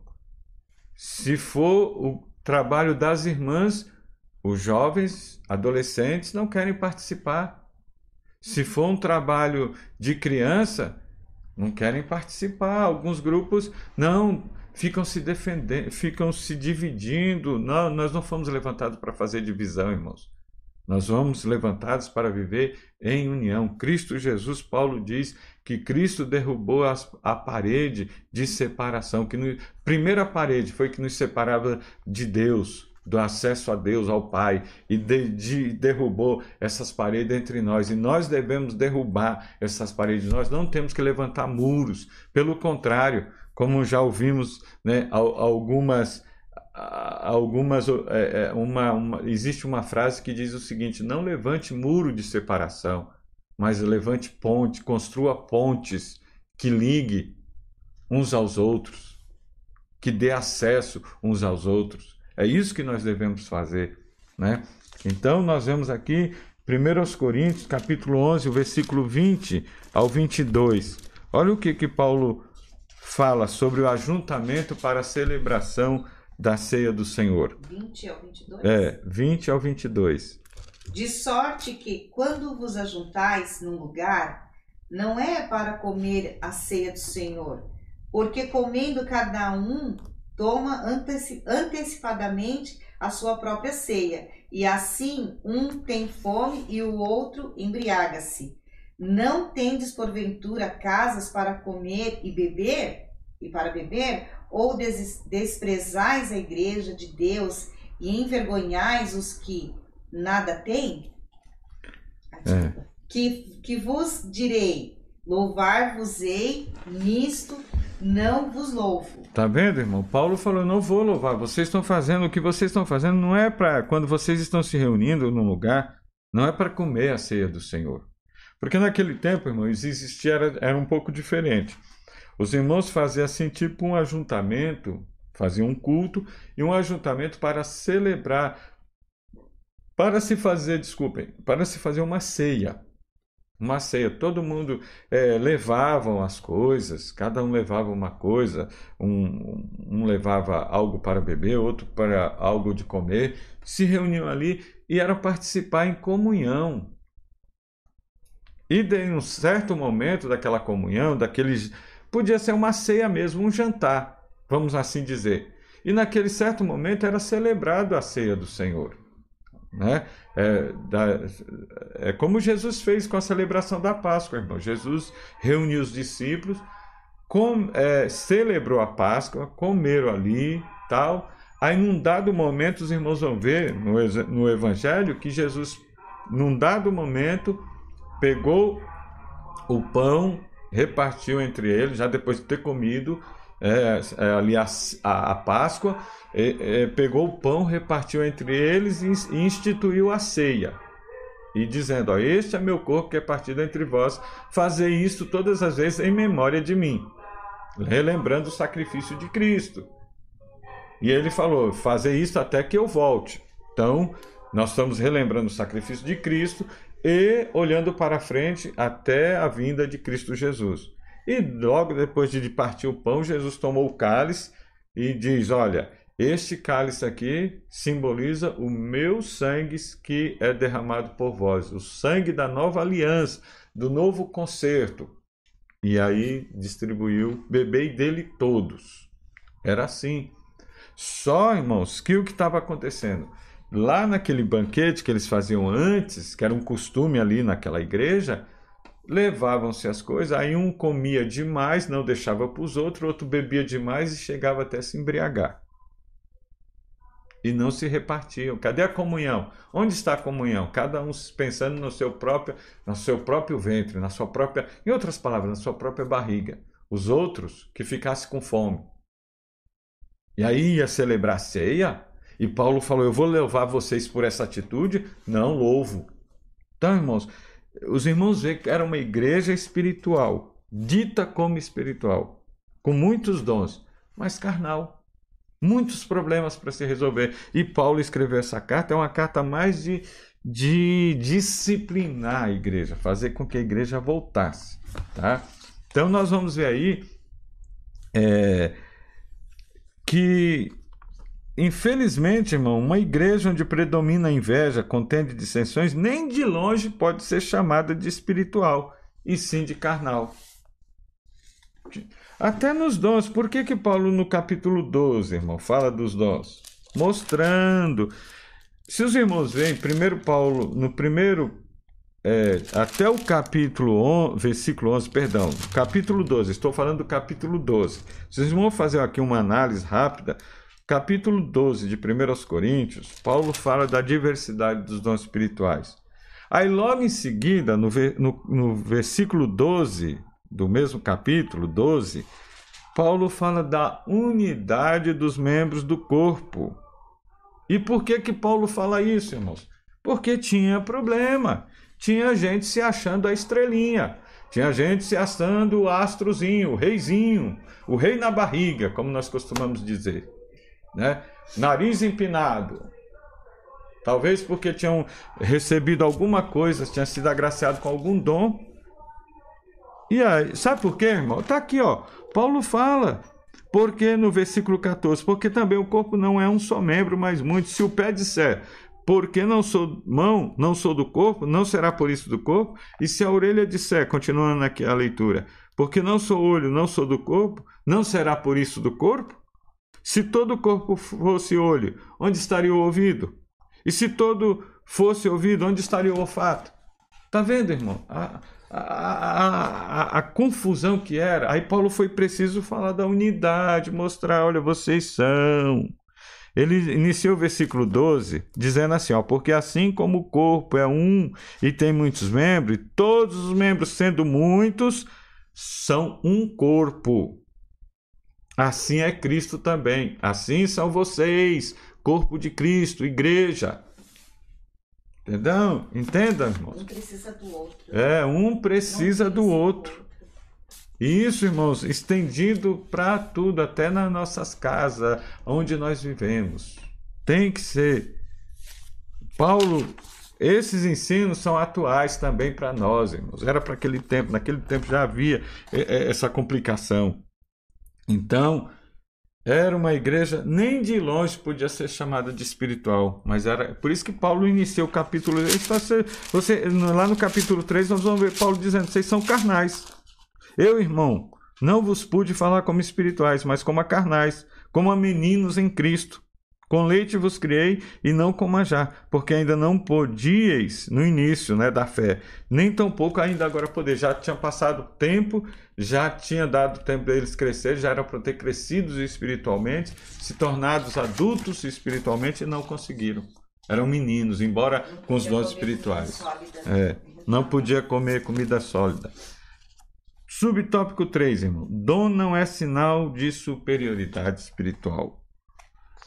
Se for o trabalho das irmãs, os jovens, adolescentes não querem participar. Se for um trabalho de criança, não querem participar. Alguns grupos não ficam se defendendo, ficam se dividindo. Não, nós não fomos levantados para fazer divisão, irmãos. Nós vamos levantados para viver em união. Cristo Jesus, Paulo diz que Cristo derrubou as, a parede de separação, que no, primeira parede foi que nos separava de Deus, do acesso a Deus, ao Pai, e de, de, derrubou essas paredes entre nós. E nós devemos derrubar essas paredes. Nós não temos que levantar muros. Pelo contrário, como já ouvimos né, algumas algumas é, é, uma, uma, existe uma frase que diz o seguinte: não levante muro de separação, mas levante ponte, construa pontes que ligue uns aos outros, que dê acesso uns aos outros. É isso que nós devemos fazer, né? Então nós vemos aqui 1 Coríntios, capítulo 11, o versículo 20 ao 22. Olha o que que Paulo fala sobre o ajuntamento para a celebração da ceia do Senhor. 20 ao 22? É, 20 ao 22. De sorte que, quando vos ajuntais num lugar, não é para comer a ceia do Senhor, porque comendo cada um toma antecipadamente a sua própria ceia, e assim um tem fome e o outro embriaga-se. Não tendes porventura casas para comer e beber? E para beber? ou desprezais a igreja de Deus e envergonhais os que nada têm? É. Que, que vos direi, louvar-vos-ei nisto, não vos louvo. Tá vendo, irmão? Paulo falou: não vou louvar. Vocês estão fazendo o que vocês estão fazendo, não é para quando vocês estão se reunindo num lugar, não é para comer a ceia do Senhor. Porque naquele tempo, irmão, existia era, era um pouco diferente. Os irmãos faziam assim, tipo um ajuntamento, faziam um culto e um ajuntamento para celebrar, para se fazer, desculpem, para se fazer uma ceia. Uma ceia, todo mundo é, levavam as coisas, cada um levava uma coisa, um, um levava algo para beber, outro para algo de comer, se reuniam ali e era participar em comunhão. E em um certo momento daquela comunhão, daqueles Podia ser uma ceia mesmo, um jantar, vamos assim dizer. E naquele certo momento era celebrado a ceia do Senhor. Né? É, da, é como Jesus fez com a celebração da Páscoa, irmão. Jesus reuniu os discípulos, com, é, celebrou a Páscoa, comeram ali, tal. Aí, num dado momento, os irmãos vão ver no, no Evangelho que Jesus, num dado momento, pegou o pão, repartiu entre eles, já depois de ter comido é, é, ali a, a, a Páscoa, é, pegou o pão, repartiu entre eles e, instituiu a ceia. E dizendo: ó, Este é meu corpo que é partido entre vós, fazer isto todas as vezes em memória de mim, relembrando o sacrifício de Cristo. E ele falou: Fazer isso até que eu volte. Então, nós estamos relembrando o sacrifício de Cristo e olhando para frente até a vinda de Cristo Jesus. E logo depois de partir o pão, Jesus tomou o cálice e diz: Olha, este cálice aqui simboliza o meu sangue que é derramado por vós, o sangue da nova aliança, do novo concerto. E aí distribuiu, bebei dele todos. Era assim. Só, irmãos, que o que estava acontecendo? Lá naquele banquete que eles faziam antes, que era um costume ali naquela igreja, levavam-se as coisas, aí um comia demais, não deixava para os outros, outro bebia demais e chegava até se embriagar. E não se repartiam. Cadê a comunhão? Onde está a comunhão? Cada um pensando no seu próprio, no seu próprio ventre, na sua própria, em outras palavras, na sua própria barriga. Os outros que ficassem com fome. E aí ia celebrar a ceia, e Paulo falou: Eu vou levar vocês por essa atitude? Não louvo. Então, irmãos, os irmãos veem que era uma igreja espiritual, dita como espiritual, com muitos dons, mas carnal. Muitos problemas para se resolver. E Paulo escreveu essa carta, é uma carta mais de, de disciplinar a igreja, fazer com que a igreja voltasse. Tá? Então nós vamos ver aí é, que Infelizmente, irmão, uma igreja onde predomina a inveja, contende dissensões, nem de longe pode ser chamada de espiritual, e sim de carnal. Até nos dons, por que, que Paulo no capítulo 12, irmão, fala dos dons? Mostrando. Se os irmãos veem, primeiro Paulo, no primeiro, é, até o capítulo 11, versículo 11, perdão, capítulo 12, estou falando do capítulo 12. Vocês vão fazer aqui uma análise rápida Capítulo 12 de 1 Coríntios, Paulo fala da diversidade dos dons espirituais. Aí, logo em seguida, no, no, no versículo 12 do mesmo capítulo 12, Paulo fala da unidade dos membros do corpo. E por que que Paulo fala isso, irmãos? Porque tinha problema. Tinha gente se achando a estrelinha. Tinha gente se achando o astrozinho, o reizinho, o rei na barriga, como nós costumamos dizer né? Nariz empinado. Talvez porque tinham recebido alguma coisa, tinha sido agraciado com algum dom. E aí, sabe por quê, irmão? Tá aqui, ó. Paulo fala. Porque no versículo 14, porque também o corpo não é um só membro, mas muitos. Se o pé disser, porque não sou mão, não sou do corpo, não será por isso do corpo. E se a orelha disser, continuando aqui a leitura, porque não sou olho, não sou do corpo, não será por isso do corpo? Se todo o corpo fosse olho, onde estaria o ouvido? E se todo fosse ouvido, onde estaria o olfato? Tá vendo, irmão? A, a, a, a, confusão que era. Aí Paulo foi preciso falar da unidade, mostrar, olha, vocês são. Ele iniciou o versículo 12 dizendo assim: ó, porque assim como o corpo é um e tem muitos membros, todos os membros, sendo muitos, são um corpo. Assim é Cristo também. Assim são vocês, corpo de Cristo, igreja. Entendeu? Entenda, irmãos? Um precisa do outro. É, um precisa do outro. Isso, irmãos, estendido para tudo, até nas nossas casas, onde nós vivemos. Tem que ser. Paulo, esses ensinos são atuais também para nós, irmãos. Era para aquele tempo, naquele tempo já havia é, é, essa complicação. Então, era uma igreja, nem de longe podia ser chamada de espiritual, mas era por isso que Paulo iniciou o capítulo. Você, lá no capítulo 3, nós vamos ver Paulo dizendo: vocês são carnais. Eu, irmão, Não vos pude falar como espirituais, mas como a carnais, como a meninos em Cristo. Com leite vos criei e não com manjar, porque ainda não podíeis no início né, da fé, nem tampouco ainda agora poder. Já tinha passado tempo, já tinha dado tempo para eles crescer, já era para ter crescido espiritualmente, se tornados adultos espiritualmente e não conseguiram. Eram meninos, embora com os dons espirituais. É, não podia comer comida sólida. Subtópico 3, irmão. Dom não é sinal de superioridade espiritual.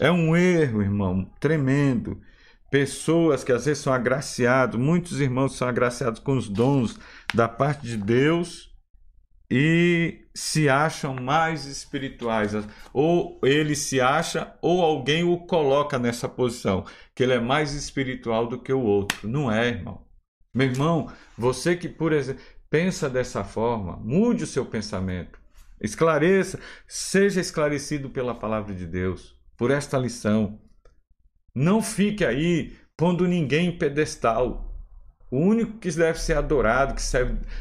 É um erro, irmão, tremendo. Pessoas que às vezes são agraciados, muitos irmãos são agraciados com os dons da parte de Deus e se acham mais espirituais. Ou ele se acha, ou alguém o coloca nessa posição, que ele é mais espiritual do que o outro. Não é, irmão. Meu irmão, você que, por exemplo, pensa dessa forma, mude o seu pensamento. Esclareça, seja esclarecido pela palavra de Deus por esta lição. Não fique aí pondo ninguém em pedestal. O único que deve ser adorado, que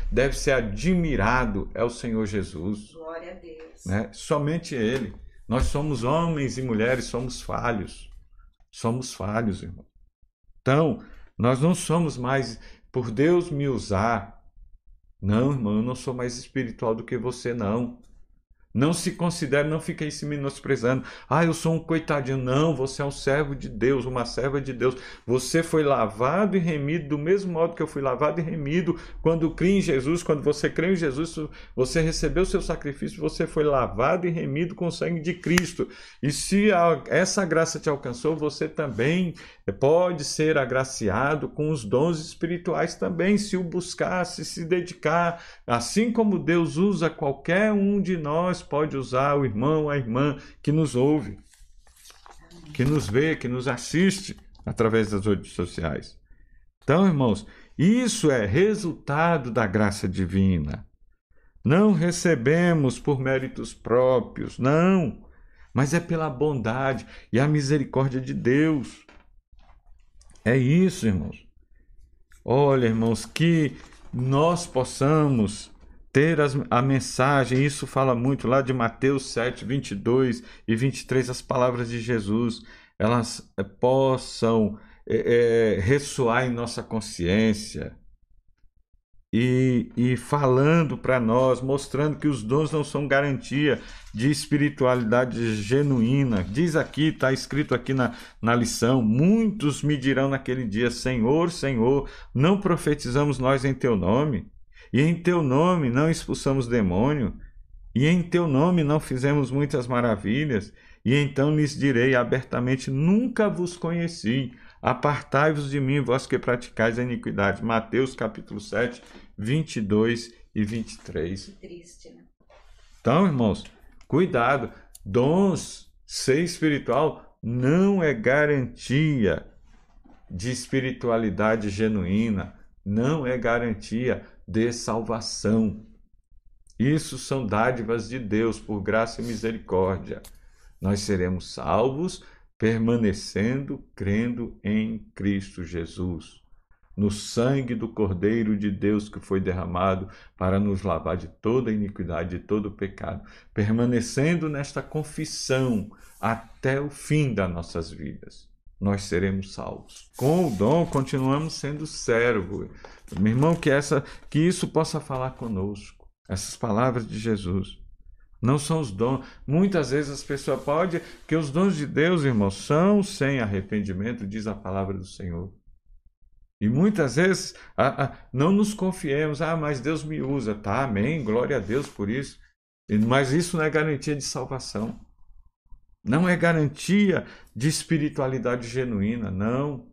deve ser admirado é o Senhor Jesus. Glória a Deus. Né? Somente Ele. Nós somos homens e mulheres, somos falhos. Somos falhos, irmão. Então, nós não somos mais, por Deus me usar. Não, irmão, eu não sou mais espiritual do que você, não. Não se considere, não fique aí se menosprezando. Ah, eu sou um coitadinho. Não, você é um servo de Deus, uma serva de Deus. Você foi lavado e remido do mesmo modo que eu fui lavado e remido quando criei em Jesus. Quando você crê em Jesus, você recebeu o seu sacrifício, você foi lavado e remido com o sangue de Cristo. E se essa graça te alcançou, você também pode ser agraciado com os dons espirituais também, se o buscar, se se dedicar. Assim como Deus usa qualquer um de nós, pode usar o irmão, a irmã que nos ouve, que nos vê, que nos assiste através das redes sociais. Então, irmãos, isso é resultado da graça divina. Não recebemos por méritos próprios, não, mas é pela bondade e a misericórdia de Deus. É isso, irmãos. Olha, irmãos, que nós possamos ter as, a mensagem, isso fala muito lá de Mateus 7, 22 e 23, as palavras de Jesus, elas é, possam é, é, ressoar em nossa consciência, e, e falando para nós, mostrando que os dons não são garantia de espiritualidade genuína. Diz aqui, está escrito aqui na, na lição: muitos me dirão naquele dia: Senhor, Senhor, não profetizamos nós em teu nome? E em teu nome não expulsamos demônio? E em teu nome não fizemos muitas maravilhas? E então lhes direi abertamente: Nunca vos conheci. Apartai-vos de mim, vós que praticais a iniquidade. Mateus capítulo 7, 22 e 23. Que triste, né? Então, irmãos, cuidado. Dons, ser espiritual, não é garantia de espiritualidade genuína, não é garantia de salvação. Isso são dádivas de Deus por graça e misericórdia. Nós seremos salvos permanecendo crendo em Cristo Jesus, no sangue do Cordeiro de Deus que foi derramado para nos lavar de toda iniquidade, de todo pecado, permanecendo nesta confissão até o fim das nossas vidas. Nós seremos salvos. Com o dom, continuamos sendo servo. Meu irmão, que, essa, que isso possa falar conosco. Essas palavras de Jesus. Não são os dons. Muitas vezes as pessoas podem, que os dons de Deus, irmãos, são sem arrependimento, diz a palavra do Senhor. E muitas vezes a, a, não nos confiemos, ah, mas Deus me usa, tá? Amém, glória a Deus por isso. Mas isso não é garantia de salvação. Não é garantia de espiritualidade genuína, não.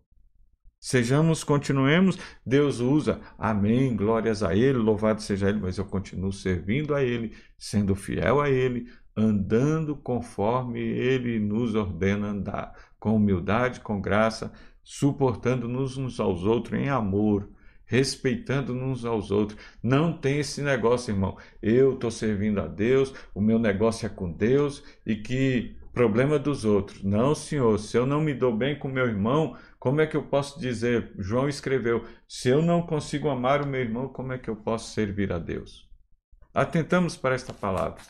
Sejamos, continuemos, Deus usa, amém, glórias a Ele, louvado seja Ele, mas eu continuo servindo a Ele, sendo fiel a Ele, andando conforme Ele nos ordena andar, com humildade, com graça, suportando-nos uns aos outros em amor, respeitando uns aos outros. Não tem esse negócio, irmão. Eu estou servindo a Deus, o meu negócio é com Deus e que problema dos outros. Não, senhor, se eu não me dou bem com meu irmão, como é que eu posso dizer? João escreveu: se eu não consigo amar o meu irmão, como é que eu posso servir a Deus? atentamos para esta palavra.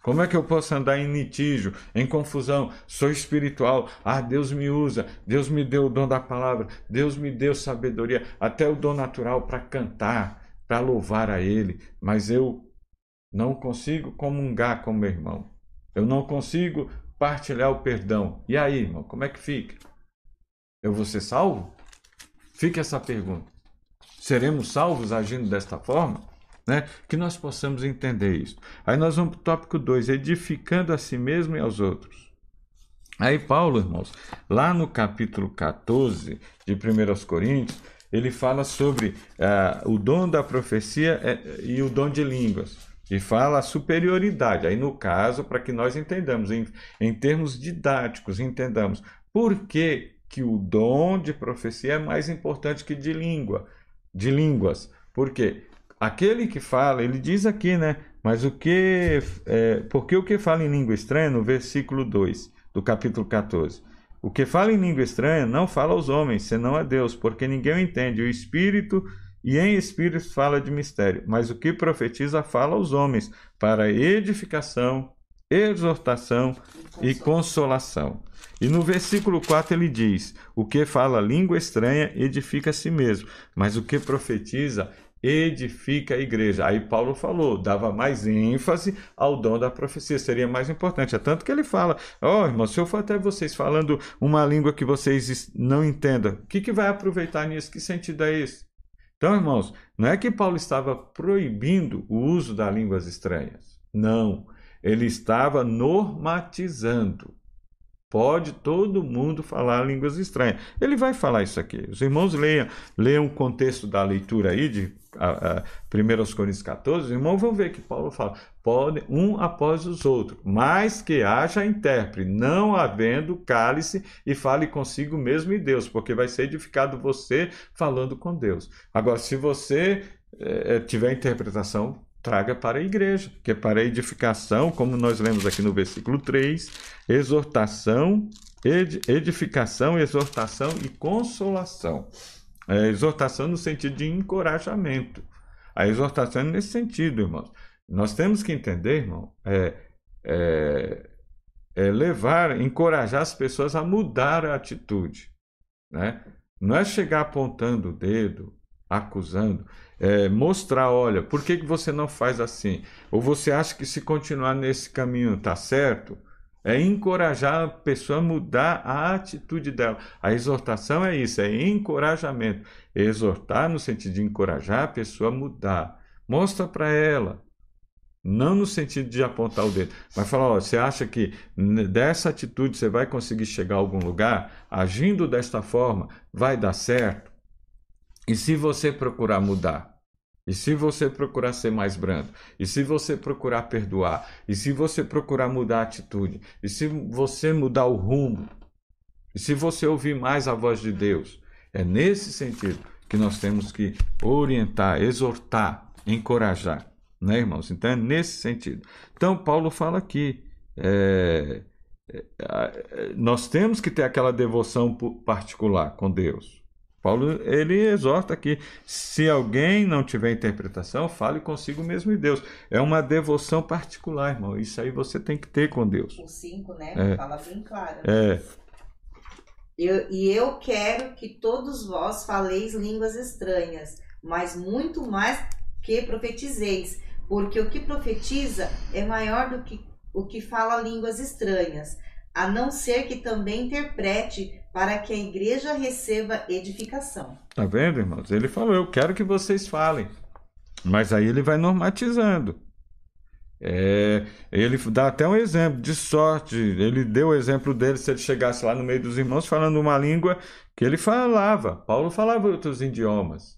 Como é que eu posso andar em litígio, em confusão? Sou espiritual. Ah, Deus me usa. Deus me deu o dom da palavra. Deus me deu sabedoria, até o dom natural para cantar, para louvar a Ele. Mas eu não consigo comungar com meu irmão. Eu não consigo partilhar o perdão. E aí, irmão, como é que fica? Eu vou ser salvo? Fica essa pergunta. Seremos salvos agindo desta forma? Né? Que nós possamos entender isso. Aí nós vamos para o tópico 2, edificando a si mesmo e aos outros. Aí Paulo, irmãos, lá no capítulo 14 de 1 Coríntios, ele fala sobre uh, o dom da profecia eh, e o dom de línguas. E fala a superioridade. Aí, no caso, para que nós entendamos, em, em termos didáticos, entendamos por que, que o dom de profecia é mais importante que de língua, de línguas. Por quê? aquele que fala, ele diz aqui, né? Mas o que. É, porque o que fala em língua estranha, no versículo 2 do capítulo 14. O que fala em língua estranha não fala aos homens, senão a Deus, porque ninguém o entende. O Espírito e em Espírito fala de mistério, mas o que profetiza fala aos homens, para edificação, exortação e consolação. E no versículo 4 ele diz: O que fala língua estranha edifica a si mesmo, mas o que profetiza edifica a igreja. Aí Paulo falou, dava mais ênfase ao dom da profecia, seria mais importante. É tanto que ele fala: Ó, oh, irmão, se eu for até vocês falando uma língua que vocês não entendam, o que, que vai aproveitar nisso? Que sentido é esse? Então, irmãos, não é que Paulo estava proibindo o uso das línguas estranhas. Não. Ele estava normatizando. Pode todo mundo falar línguas estranhas. Ele vai falar isso aqui. Os irmãos leiam, leiam o contexto da leitura aí de a, a 1 Coríntios 14, os irmãos vão ver que Paulo fala, podem um após os outros, mas que haja intérprete, não havendo cálice e fale consigo mesmo e Deus, porque vai ser edificado você falando com Deus. Agora, se você é, tiver interpretação, traga para a igreja, que é para edificação, como nós lemos aqui no versículo 3, exortação, ed, edificação, exortação e consolação. É, exortação no sentido de encorajamento. A exortação é nesse sentido, irmãos. Nós temos que entender, irmão, é, é, é levar, encorajar as pessoas a mudar a atitude. Né? Não é chegar apontando o dedo, acusando, é, mostrar, olha, por que, que você não faz assim? Ou você acha que se continuar nesse caminho está certo? É encorajar a pessoa a mudar a atitude dela. A exortação é isso, é encorajamento. Exortar no sentido de encorajar a pessoa a mudar. Mostra para ela. Não no sentido de apontar o dedo, mas falar: ó, você acha que dessa atitude você vai conseguir chegar a algum lugar? Agindo desta forma, vai dar certo? E se você procurar mudar? E se você procurar ser mais brando? E se você procurar perdoar? E se você procurar mudar a atitude? E se você mudar o rumo? E se você ouvir mais a voz de Deus? É nesse sentido que nós temos que orientar, exortar, encorajar, né, irmãos? Então é nesse sentido. Então Paulo fala aqui. É, é, é nós temos que ter aquela devoção particular com Deus. Paulo ele exorta aqui: se alguém não tiver interpretação, fale consigo mesmo e Deus. É uma devoção particular, irmão. Isso aí você tem que ter com Deus. O 5, né? É. Fala bem claro. Né? É. Eu, e eu quero que todos vós faleis línguas estranhas, mas muito mais que profetizeis, porque o que profetiza é maior do que o que fala línguas estranhas, a não ser que também interprete para que a igreja receba edificação. Tá vendo, irmãos? Ele falou: Eu quero que vocês falem. Mas aí ele vai normatizando. É, ele dá até um exemplo de sorte. Ele deu o exemplo dele se ele chegasse lá no meio dos irmãos falando uma língua que ele falava. Paulo falava outros idiomas.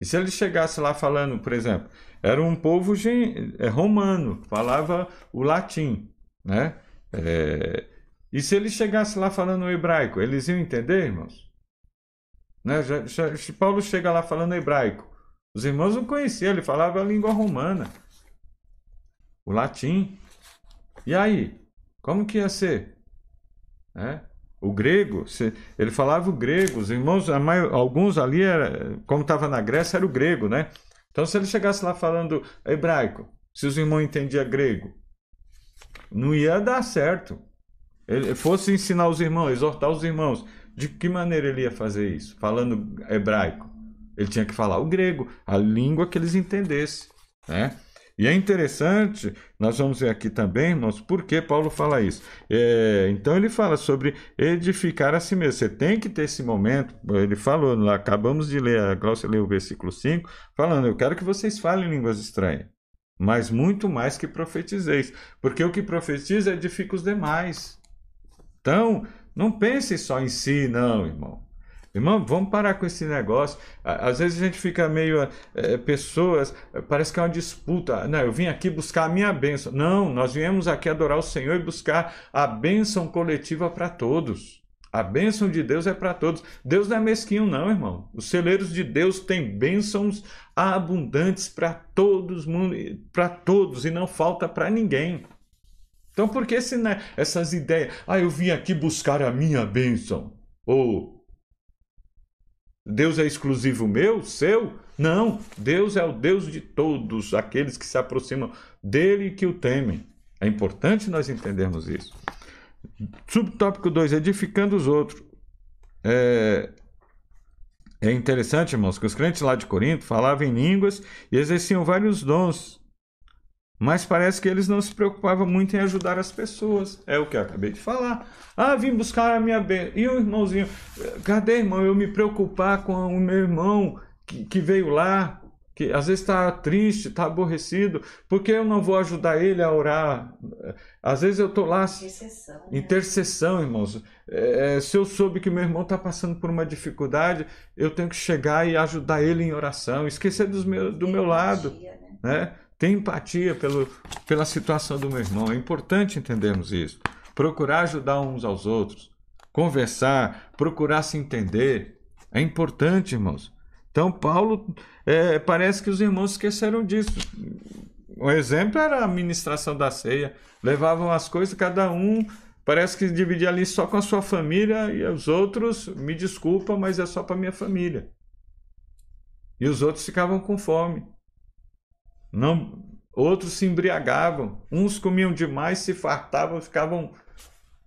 E se ele chegasse lá falando, por exemplo, era um povo é, romano, falava o latim, né? É, e se ele chegasse lá falando hebraico, eles iam entender, irmãos? Né? Já, já, Paulo chega lá falando hebraico. Os irmãos não conheciam, ele falava a língua romana, o latim. E aí? Como que ia ser? É? O grego, ele falava o grego, os irmãos, alguns ali, era, como estava na Grécia, era o grego, né? Então, se ele chegasse lá falando hebraico, se os irmãos entendiam grego? Não ia dar certo. Ele fosse ensinar os irmãos, exortar os irmãos. De que maneira ele ia fazer isso? Falando hebraico. Ele tinha que falar o grego, a língua que eles entendessem. Né? E é interessante, nós vamos ver aqui também, irmãos, por que Paulo fala isso. É, então ele fala sobre edificar a si mesmo. Você tem que ter esse momento. Ele falou acabamos de ler, a Glaucia leu o versículo 5, falando: Eu quero que vocês falem línguas estranhas, mas muito mais que profetizeis, porque o que profetiza edifica os demais. Então, não pense só em si, não, irmão. Irmão, vamos parar com esse negócio. Às vezes a gente fica meio. É, pessoas, parece que é uma disputa. Não, eu vim aqui buscar a minha bênção. Não, nós viemos aqui adorar o Senhor e buscar a bênção coletiva para todos. A bênção de Deus é para todos. Deus não é mesquinho, não, irmão. Os celeiros de Deus têm bênçãos abundantes para todos, para todos, e não falta para ninguém. Então, por que esse, né, essas ideias? Ah, eu vim aqui buscar a minha bênção. Ou Deus é exclusivo meu, seu? Não, Deus é o Deus de todos aqueles que se aproximam dele e que o temem. É importante nós entendermos isso. Subtópico 2: edificando os outros. É, é interessante, irmãos, que os crentes lá de Corinto falavam em línguas e exerciam vários dons. Mas parece que eles não se preocupavam muito em ajudar as pessoas. É o que eu acabei de falar. Ah, vim buscar a minha bênção. E o irmãozinho, cadê, irmão? Eu me preocupar com o meu irmão que, que veio lá, que às vezes está triste, está aborrecido, porque eu não vou ajudar ele a orar. Às vezes eu estou lá. Intercessão. Né? Intercessão, irmãos. É, se eu soube que meu irmão está passando por uma dificuldade, eu tenho que chegar e ajudar ele em oração, esquecer dos meu, do meu lado. Né? né? Ter empatia pelo, pela situação do meu irmão. É importante entendermos isso. Procurar ajudar uns aos outros, conversar, procurar se entender. É importante, irmãos. Então, Paulo, é, parece que os irmãos esqueceram disso. O exemplo era a ministração da ceia. Levavam as coisas, cada um parece que dividia ali só com a sua família e os outros, me desculpa, mas é só para minha família. E os outros ficavam com fome. Não, outros se embriagavam, uns comiam demais, se fartavam, ficavam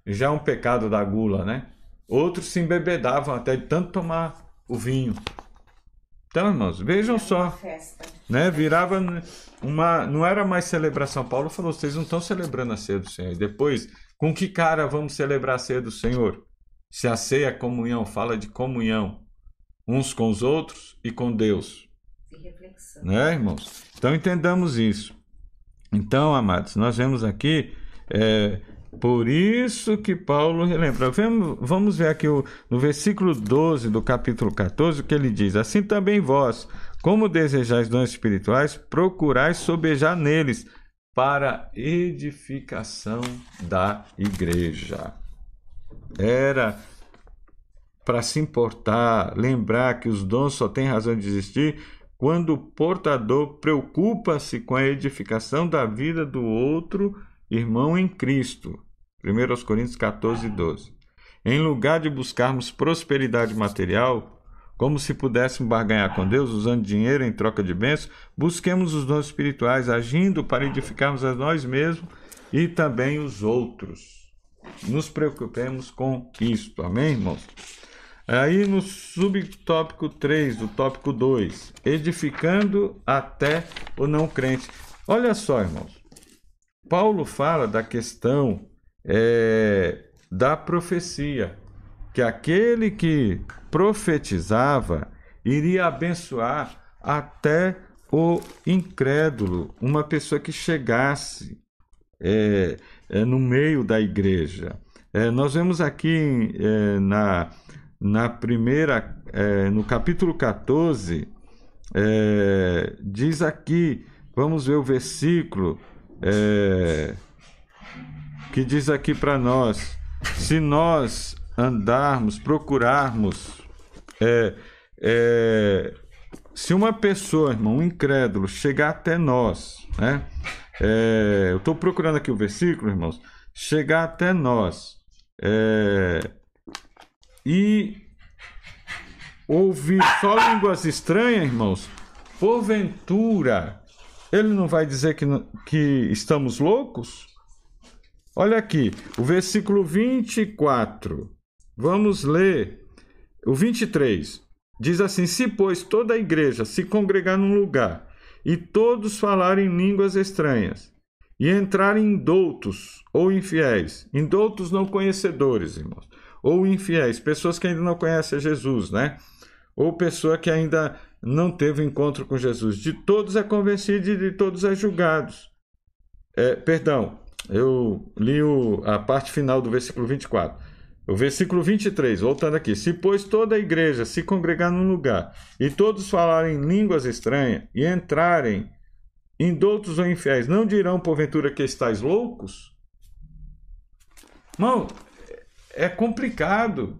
já um pecado da gula, né? Outros se embebedavam até de tanto tomar o vinho. Então, irmãos, vejam só, né? Virava uma, não era mais celebração. Paulo falou: vocês não estão celebrando a ceia do Senhor. E depois, com que cara vamos celebrar a ceia do Senhor? Se a ceia é comunhão, fala de comunhão uns com os outros e com Deus. Né, irmãos? Então entendamos isso. Então, amados, nós vemos aqui, é, por isso que Paulo relembra. Vamos ver aqui no versículo 12 do capítulo 14 o que ele diz: Assim também vós, como desejais dons espirituais, procurais sobejar neles para edificação da igreja. Era para se importar, lembrar que os dons só têm razão de existir quando o portador preocupa-se com a edificação da vida do outro irmão em Cristo. 1 Coríntios 14, 12. Em lugar de buscarmos prosperidade material, como se pudéssemos barganhar com Deus usando dinheiro em troca de bênçãos, busquemos os dons espirituais, agindo para edificarmos a nós mesmos e também os outros. Nos preocupemos com isto. Amém, irmãos? Aí no subtópico 3 do tópico 2, edificando até o não crente. Olha só, irmãos. Paulo fala da questão é, da profecia, que aquele que profetizava iria abençoar até o incrédulo, uma pessoa que chegasse é, é, no meio da igreja. É, nós vemos aqui é, na na primeira, é, no capítulo 14, é, diz aqui, vamos ver o versículo é, que diz aqui para nós: se nós andarmos, procurarmos, é, é, se uma pessoa, irmão, um incrédulo, chegar até nós, né? É, eu estou procurando aqui o versículo, irmãos. Chegar até nós, é, e ouvir só línguas estranhas, irmãos, porventura ele não vai dizer que, que estamos loucos? Olha aqui, o versículo 24. Vamos ler o 23. Diz assim: Se, pois, toda a igreja se congregar num lugar e todos falarem línguas estranhas, e entrarem indoutos ou infiéis, indoutos não conhecedores, irmãos, ou infiéis, pessoas que ainda não conhecem Jesus, né? Ou pessoa que ainda não teve encontro com Jesus. De todos é convencido e de todos é julgado. É, perdão, eu li o, a parte final do versículo 24. O versículo 23, voltando aqui: Se, pois, toda a igreja se congregar num lugar e todos falarem línguas estranhas e entrarem indoutos ou infiéis, não dirão porventura que estáis loucos? Irmão, é complicado.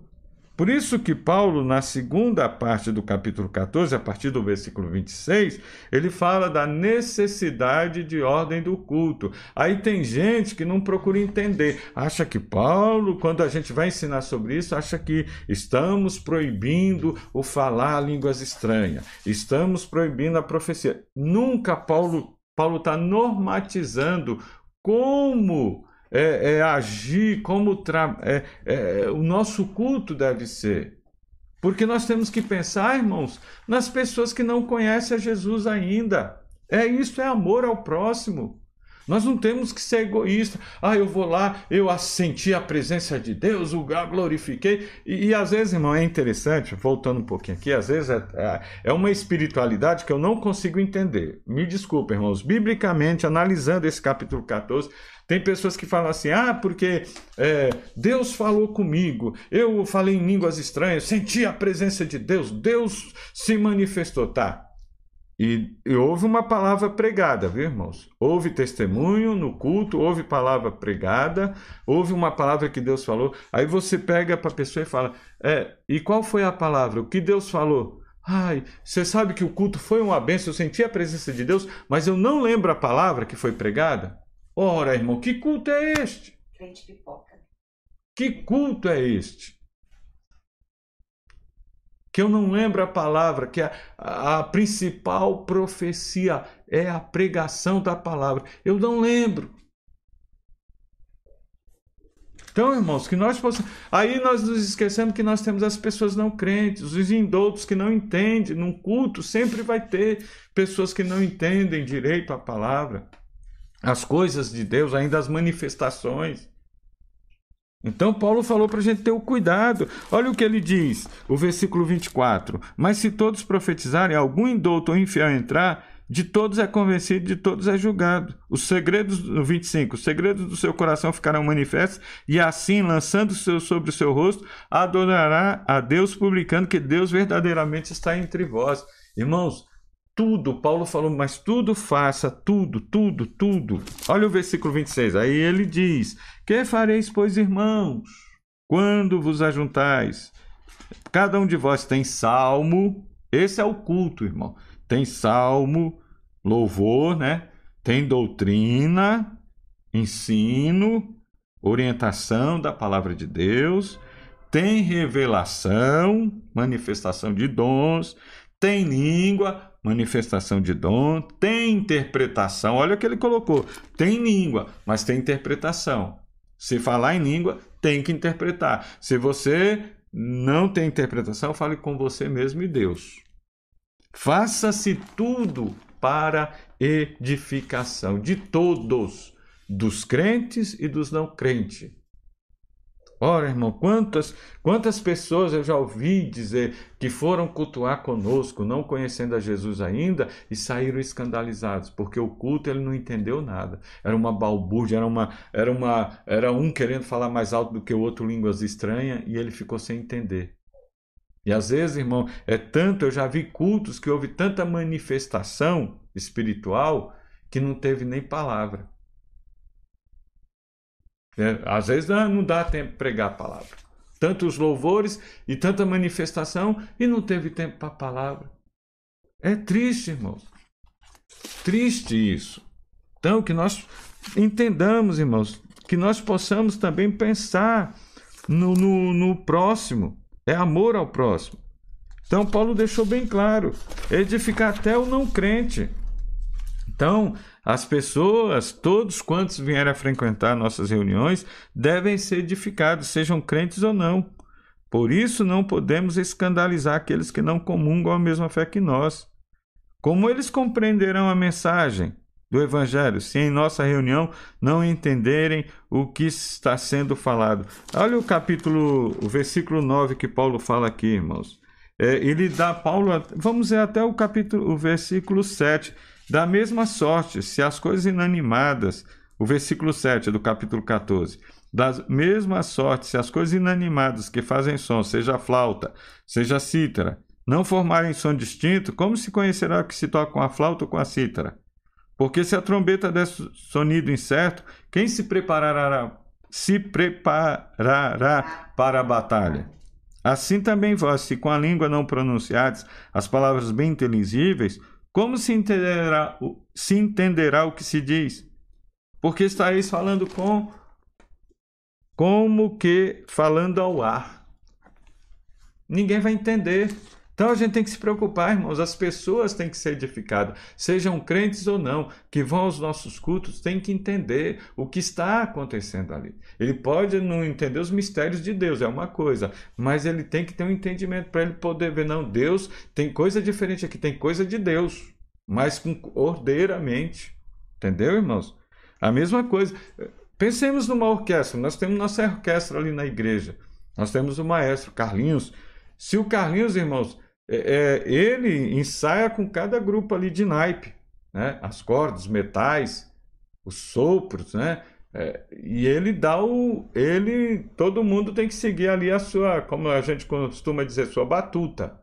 Por isso que Paulo, na segunda parte do capítulo 14, a partir do versículo 26, ele fala da necessidade de ordem do culto. Aí tem gente que não procura entender, acha que Paulo, quando a gente vai ensinar sobre isso, acha que estamos proibindo o falar línguas estranhas, estamos proibindo a profecia. Nunca Paulo Paulo está normatizando como é, é, agir, como é, é, o nosso culto deve ser. Porque nós temos que pensar, irmãos, nas pessoas que não conhecem a Jesus ainda. É isso, é amor ao próximo. Nós não temos que ser egoístas. Ah, eu vou lá, eu senti a presença de Deus, o glorifiquei. E, e às vezes, irmão, é interessante, voltando um pouquinho aqui, às vezes é, é, é uma espiritualidade que eu não consigo entender. Me desculpe, irmãos. Biblicamente, analisando esse capítulo 14, tem pessoas que falam assim: ah, porque é, Deus falou comigo, eu falei em línguas estranhas, senti a presença de Deus, Deus se manifestou. Tá. E, e houve uma palavra pregada, viu, irmãos? Houve testemunho no culto, houve palavra pregada, houve uma palavra que Deus falou. Aí você pega para a pessoa e fala: é, e qual foi a palavra? O que Deus falou? Ai, você sabe que o culto foi uma benção, eu senti a presença de Deus, mas eu não lembro a palavra que foi pregada? Ora, irmão, que culto é este? Crente pipoca. Que culto é este? Que eu não lembro a palavra, que a, a, a principal profecia é a pregação da palavra. Eu não lembro. Então, irmãos, que nós possamos. Aí nós nos esquecemos que nós temos as pessoas não crentes, os indoutos que não entendem. Num culto sempre vai ter pessoas que não entendem direito a palavra as coisas de Deus, ainda as manifestações. Então, Paulo falou para a gente ter o cuidado. Olha o que ele diz, o versículo 24: Mas se todos profetizarem, algum indouto ou infiel entrar, de todos é convencido, de todos é julgado. Os segredos, no 25, os segredos do seu coração ficarão manifestos, e assim, lançando -se sobre o seu rosto, adorará a Deus, publicando que Deus verdadeiramente está entre vós. Irmãos, tudo, Paulo falou, mas tudo faça, tudo, tudo, tudo. Olha o versículo 26, aí ele diz: Que fareis, pois, irmãos, quando vos ajuntais? Cada um de vós tem salmo, esse é o culto, irmão. Tem salmo, louvor, né? Tem doutrina, ensino, orientação da palavra de Deus, tem revelação, manifestação de dons, tem língua, manifestação de dom, tem interpretação. Olha o que ele colocou: tem língua, mas tem interpretação. Se falar em língua, tem que interpretar. Se você não tem interpretação, fale com você mesmo e Deus. Faça-se tudo para edificação de todos, dos crentes e dos não crentes. Ora, irmão, quantas, quantas pessoas eu já ouvi dizer que foram cultuar conosco, não conhecendo a Jesus ainda, e saíram escandalizados, porque o culto ele não entendeu nada. Era uma balbúrdia, era, uma, era, uma, era um querendo falar mais alto do que o outro, línguas estranhas, e ele ficou sem entender. E às vezes, irmão, é tanto, eu já vi cultos que houve tanta manifestação espiritual que não teve nem palavra. É, às vezes não dá tempo de pregar a palavra. Tantos louvores e tanta manifestação e não teve tempo para a palavra. É triste, irmãos. Triste isso. Então, que nós entendamos, irmãos, que nós possamos também pensar no, no, no próximo. É amor ao próximo. Então, Paulo deixou bem claro: edificar até o não crente. Então, as pessoas, todos quantos vierem a frequentar nossas reuniões, devem ser edificados, sejam crentes ou não. Por isso, não podemos escandalizar aqueles que não comungam a mesma fé que nós. Como eles compreenderão a mensagem do Evangelho se em nossa reunião não entenderem o que está sendo falado? Olha o capítulo, o versículo 9 que Paulo fala aqui, irmãos. É, ele dá, Paulo, vamos ver até o capítulo, o versículo 7. Da mesma sorte, se as coisas inanimadas, o versículo 7 do capítulo 14. Da mesma sorte, se as coisas inanimadas que fazem som, seja flauta, seja cítara, não formarem som distinto, como se conhecerá que se toca com a flauta ou com a cítara? Porque se a trombeta der sonido incerto, quem se preparará, se preparará para a batalha? Assim também vós, se com a língua não pronunciares as palavras bem inteligíveis, como se entenderá, se entenderá o que se diz? Porque estareis falando com como que falando ao ar. Ninguém vai entender. Então a gente tem que se preocupar, irmãos. As pessoas têm que ser edificadas, sejam crentes ou não, que vão aos nossos cultos, têm que entender o que está acontecendo ali. Ele pode não entender os mistérios de Deus, é uma coisa, mas ele tem que ter um entendimento para ele poder ver, não, Deus tem coisa diferente aqui, tem coisa de Deus, mas com ordeiramente. Entendeu, irmãos? A mesma coisa. Pensemos numa orquestra. Nós temos nossa orquestra ali na igreja. Nós temos o maestro Carlinhos. Se o Carlinhos, irmãos, é, é, ele ensaia com cada grupo ali de naipe, né? As cordas, metais, os sopros, né? É, e ele dá o. Ele. Todo mundo tem que seguir ali a sua, como a gente costuma dizer, sua batuta.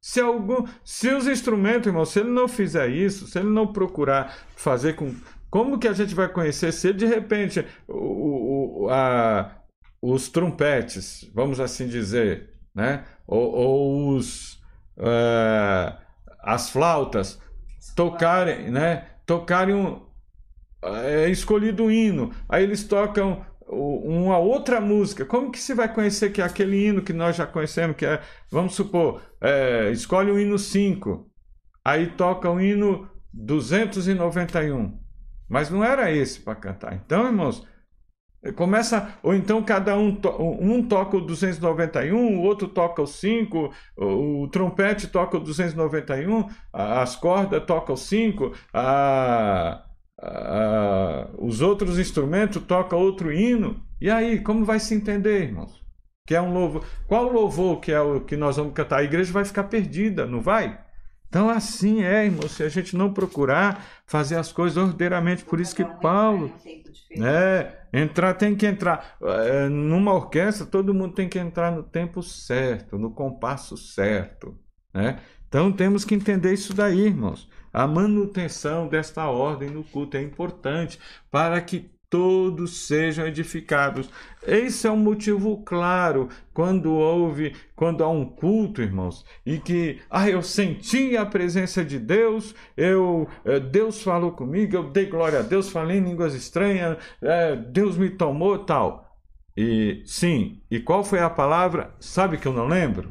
Se, algum, se os instrumentos, irmão, se ele não fizer isso, se ele não procurar fazer com. Como que a gente vai conhecer se de repente o, o, a, os trompetes, vamos assim dizer, né? ou, ou os, uh, as flautas tocarem, né? tocarem um, é escolhido um hino, aí eles tocam uma outra música. Como que se vai conhecer que é aquele hino que nós já conhecemos, que é, vamos supor, é, escolhe o hino 5, aí toca o hino 291. Mas não era esse para cantar. Então, irmãos, Começa, ou então cada um, um toca o 291, o outro toca o 5, o, o trompete toca o 291, as cordas tocam o 5, a, a, os outros instrumentos tocam outro hino. E aí, como vai se entender, irmãos? Que é um louvor. Qual louvor que é o que nós vamos cantar? A igreja vai ficar perdida, não vai? Então, assim é, irmão, se a gente não procurar fazer as coisas ordeiramente, por isso que Paulo. É, entrar tem que entrar. É, numa orquestra, todo mundo tem que entrar no tempo certo, no compasso certo. Né? Então, temos que entender isso daí, irmãos. A manutenção desta ordem no culto é importante para que todos sejam edificados. Esse é um motivo claro quando houve, quando há um culto, irmãos, e que ah, eu senti a presença de Deus, eu eh, Deus falou comigo, eu dei glória a Deus, falei em línguas estranhas, é, Deus me tomou, tal. E sim, e qual foi a palavra? Sabe que eu não lembro?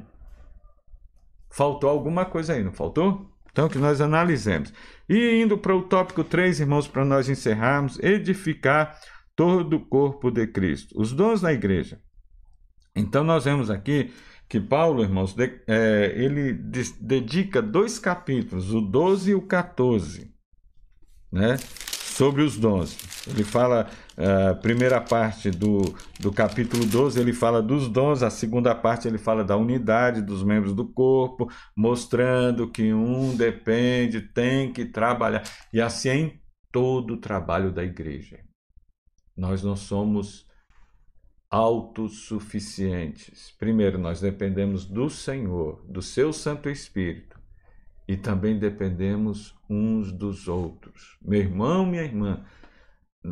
Faltou alguma coisa aí, não faltou? Então, que nós analisemos. E indo para o tópico 3, irmãos, para nós encerrarmos, edificar todo o corpo de Cristo. Os dons da igreja. Então, nós vemos aqui que Paulo, irmãos, de, é, ele de, dedica dois capítulos, o 12 e o 14, né? sobre os dons. Ele fala, a uh, primeira parte do, do capítulo 12, ele fala dos dons, a segunda parte ele fala da unidade dos membros do corpo, mostrando que um depende, tem que trabalhar. E assim é em todo o trabalho da igreja. Nós não somos autossuficientes. Primeiro, nós dependemos do Senhor, do seu Santo Espírito e também dependemos uns dos outros. Meu irmão, minha irmã,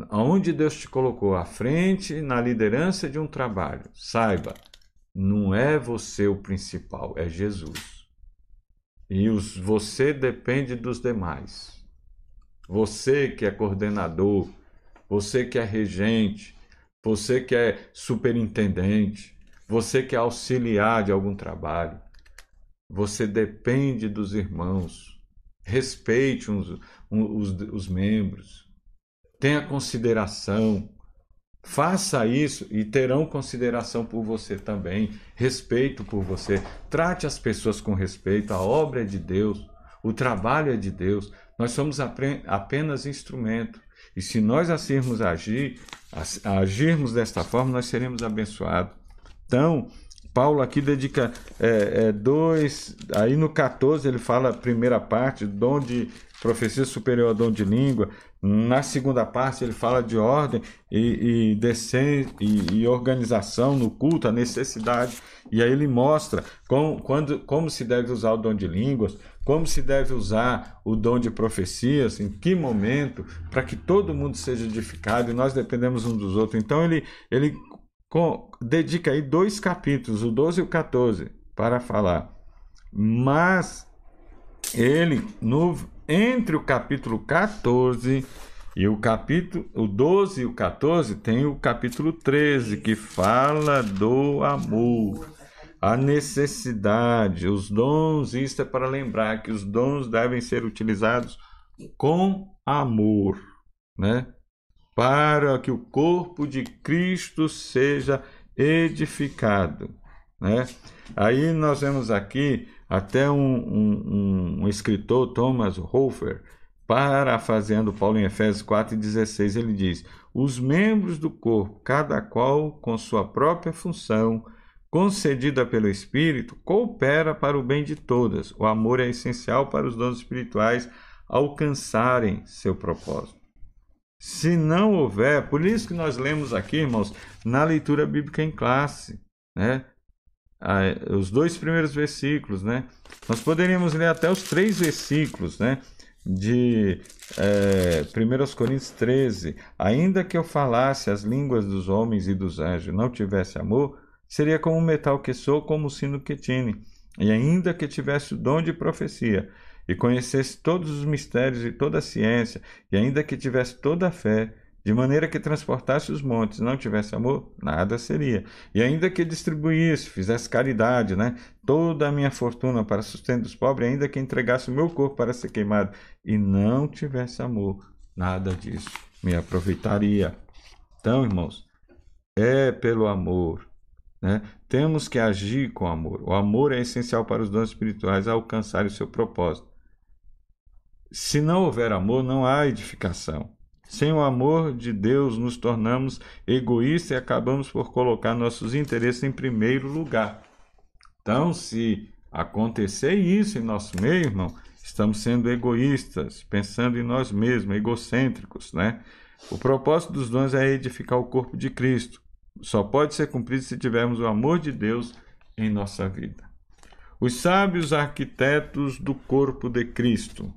aonde Deus te colocou à frente na liderança de um trabalho, saiba, não é você o principal, é Jesus. E os, você depende dos demais. Você que é coordenador, você que é regente, você que é superintendente, você que é auxiliar de algum trabalho, você depende dos irmãos. respeite uns, os, os membros, tenha consideração. Faça isso e terão consideração por você também, respeito por você. Trate as pessoas com respeito, a obra é de Deus, o trabalho é de Deus. Nós somos apenas instrumento. E se nós assirmos agir, agirmos desta forma, nós seremos abençoados. Então, Paulo aqui dedica é, é, dois. Aí no 14 ele fala a primeira parte, dom de profecia superior, dom de língua. Na segunda parte ele fala de ordem e, e, e, e organização no culto, a necessidade. E aí ele mostra como, quando, como se deve usar o dom de línguas, como se deve usar o dom de profecias, em que momento, para que todo mundo seja edificado e nós dependemos um dos outros. Então ele, ele com, dedica aí dois capítulos, o 12 e o 14, para falar. Mas ele, no, entre o capítulo 14 e o capítulo o 12 e o 14, tem o capítulo 13, que fala do amor, a necessidade, os dons. Isso é para lembrar que os dons devem ser utilizados com amor, né? para que o corpo de Cristo seja edificado. Né? Aí nós vemos aqui até um, um, um escritor, Thomas Hofer, parafraseando Paulo em Efésios 4,16, ele diz: Os membros do corpo, cada qual com sua própria função, concedida pelo Espírito, coopera para o bem de todas. O amor é essencial para os dons espirituais alcançarem seu propósito. Se não houver, por isso que nós lemos aqui, irmãos, na leitura bíblica em classe, né? Os dois primeiros versículos, né? Nós poderíamos ler até os três versículos, né? De é, 1 Coríntios 13: Ainda que eu falasse as línguas dos homens e dos anjos, não tivesse amor, seria como um metal que soa, como o sino que tine. E ainda que tivesse o dom de profecia e conhecesse todos os mistérios e toda a ciência, e ainda que tivesse toda a fé, de maneira que transportasse os montes, não tivesse amor, nada seria. E ainda que distribuísse, fizesse caridade, né, toda a minha fortuna para sustento dos pobres, ainda que entregasse o meu corpo para ser queimado, e não tivesse amor, nada disso me aproveitaria. Então, irmãos, é pelo amor. Né? Temos que agir com amor. O amor é essencial para os dons espirituais alcançarem o seu propósito. Se não houver amor, não há edificação. Sem o amor de Deus, nos tornamos egoístas e acabamos por colocar nossos interesses em primeiro lugar. Então, se acontecer isso em nosso meio, irmão, estamos sendo egoístas, pensando em nós mesmos, egocêntricos, né? O propósito dos dons é edificar o corpo de Cristo. Só pode ser cumprido se tivermos o amor de Deus em nossa vida. Os sábios arquitetos do corpo de Cristo.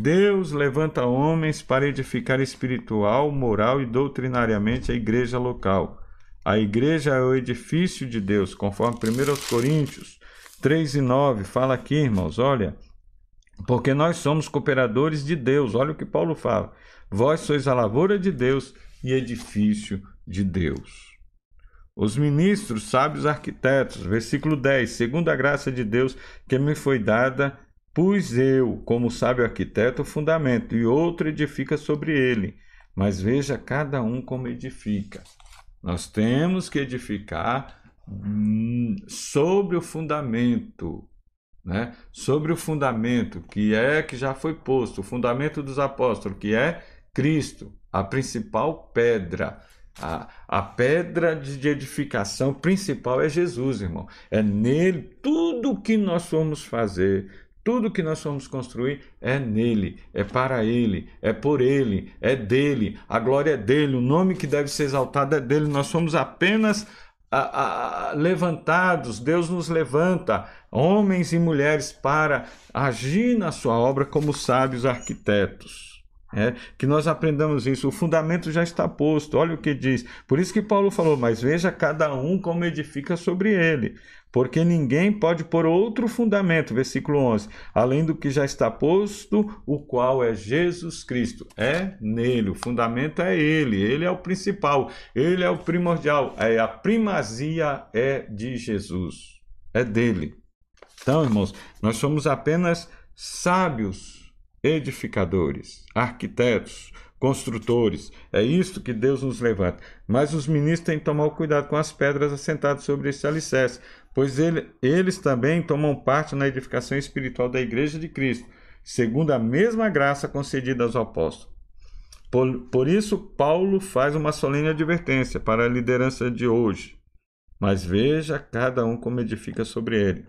Deus levanta homens para edificar espiritual, moral e doutrinariamente a igreja local. A igreja é o edifício de Deus, conforme 1 Coríntios 3 e 9 fala aqui, irmãos, olha, porque nós somos cooperadores de Deus, olha o que Paulo fala. Vós sois a lavoura de Deus e edifício de Deus. Os ministros, sábios arquitetos, versículo 10, segundo a graça de Deus que me foi dada, Pus eu, como sábio arquiteto, o fundamento, e outro edifica sobre ele. Mas veja cada um como edifica. Nós temos que edificar hum, sobre o fundamento, né? Sobre o fundamento que é que já foi posto, o fundamento dos apóstolos, que é Cristo, a principal pedra. A, a pedra de edificação principal é Jesus, irmão. É nele tudo que nós formos fazer, tudo que nós vamos construir é nele, é para ele, é por ele, é dele, a glória é dele, o nome que deve ser exaltado é dele. Nós somos apenas a, a, levantados, Deus nos levanta, homens e mulheres, para agir na sua obra como sábios arquitetos. É, que nós aprendamos isso, o fundamento já está posto, olha o que diz. Por isso que Paulo falou, mas veja cada um como edifica sobre ele porque ninguém pode pôr outro fundamento, versículo 11, além do que já está posto, o qual é Jesus Cristo. É nele, o fundamento é ele, ele é o principal, ele é o primordial, é a primazia é de Jesus, é dele. Então, irmãos, nós somos apenas sábios edificadores, arquitetos, construtores. É isto que Deus nos levanta. Mas os ministros têm que tomar cuidado com as pedras assentadas sobre esse alicerce, pois ele, eles também tomam parte na edificação espiritual da Igreja de Cristo, segundo a mesma graça concedida aos apóstolos. Por, por isso, Paulo faz uma solene advertência para a liderança de hoje. Mas veja cada um como edifica sobre ele.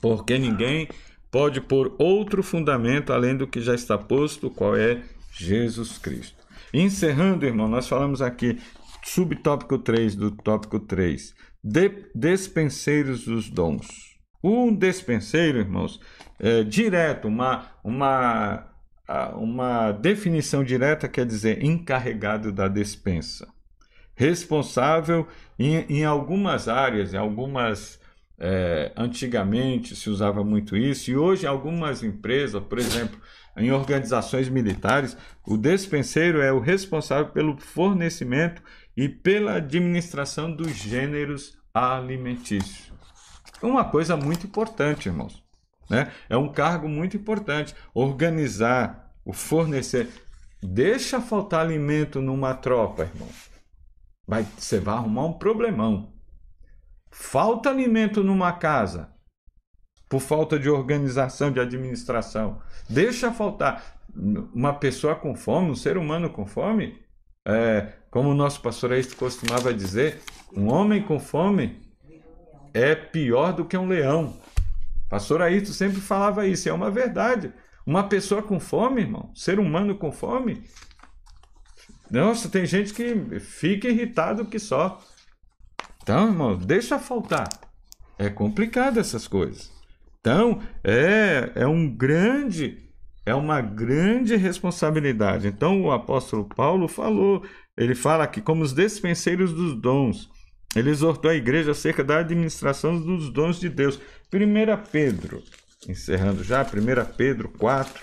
Porque ninguém pode pôr outro fundamento além do que já está posto, qual é Jesus Cristo. Encerrando, irmão, nós falamos aqui, subtópico 3 do tópico 3, de, despenseiros dos dons. Um despenseiro, irmãos, é, direto, uma, uma, uma definição direta quer dizer encarregado da despensa. Responsável em, em algumas áreas, em algumas. É, antigamente se usava muito isso, e hoje algumas empresas, por exemplo, em organizações militares, o despenseiro é o responsável pelo fornecimento e pela administração dos gêneros alimentícios. Uma coisa muito importante, irmãos. Né? É um cargo muito importante. Organizar, o fornecer. Deixa faltar alimento numa tropa, irmão. Vai, você vai arrumar um problemão. Falta alimento numa casa por falta de organização, de administração. Deixa faltar. Uma pessoa com fome, um ser humano com fome, é, como o nosso pastor aí costumava dizer, um homem com fome é pior do que um leão. Pastor Ayrton sempre falava isso, é uma verdade. Uma pessoa com fome, irmão, ser humano com fome. Nossa, tem gente que fica irritado que só. Então, irmão, deixa faltar. É complicado essas coisas. Então, é, é um grande, é uma grande responsabilidade. Então, o apóstolo Paulo falou, ele fala que como os despenseiros dos dons, ele exortou a igreja acerca da administração dos dons de Deus. 1 Pedro, encerrando já, 1 Pedro 4,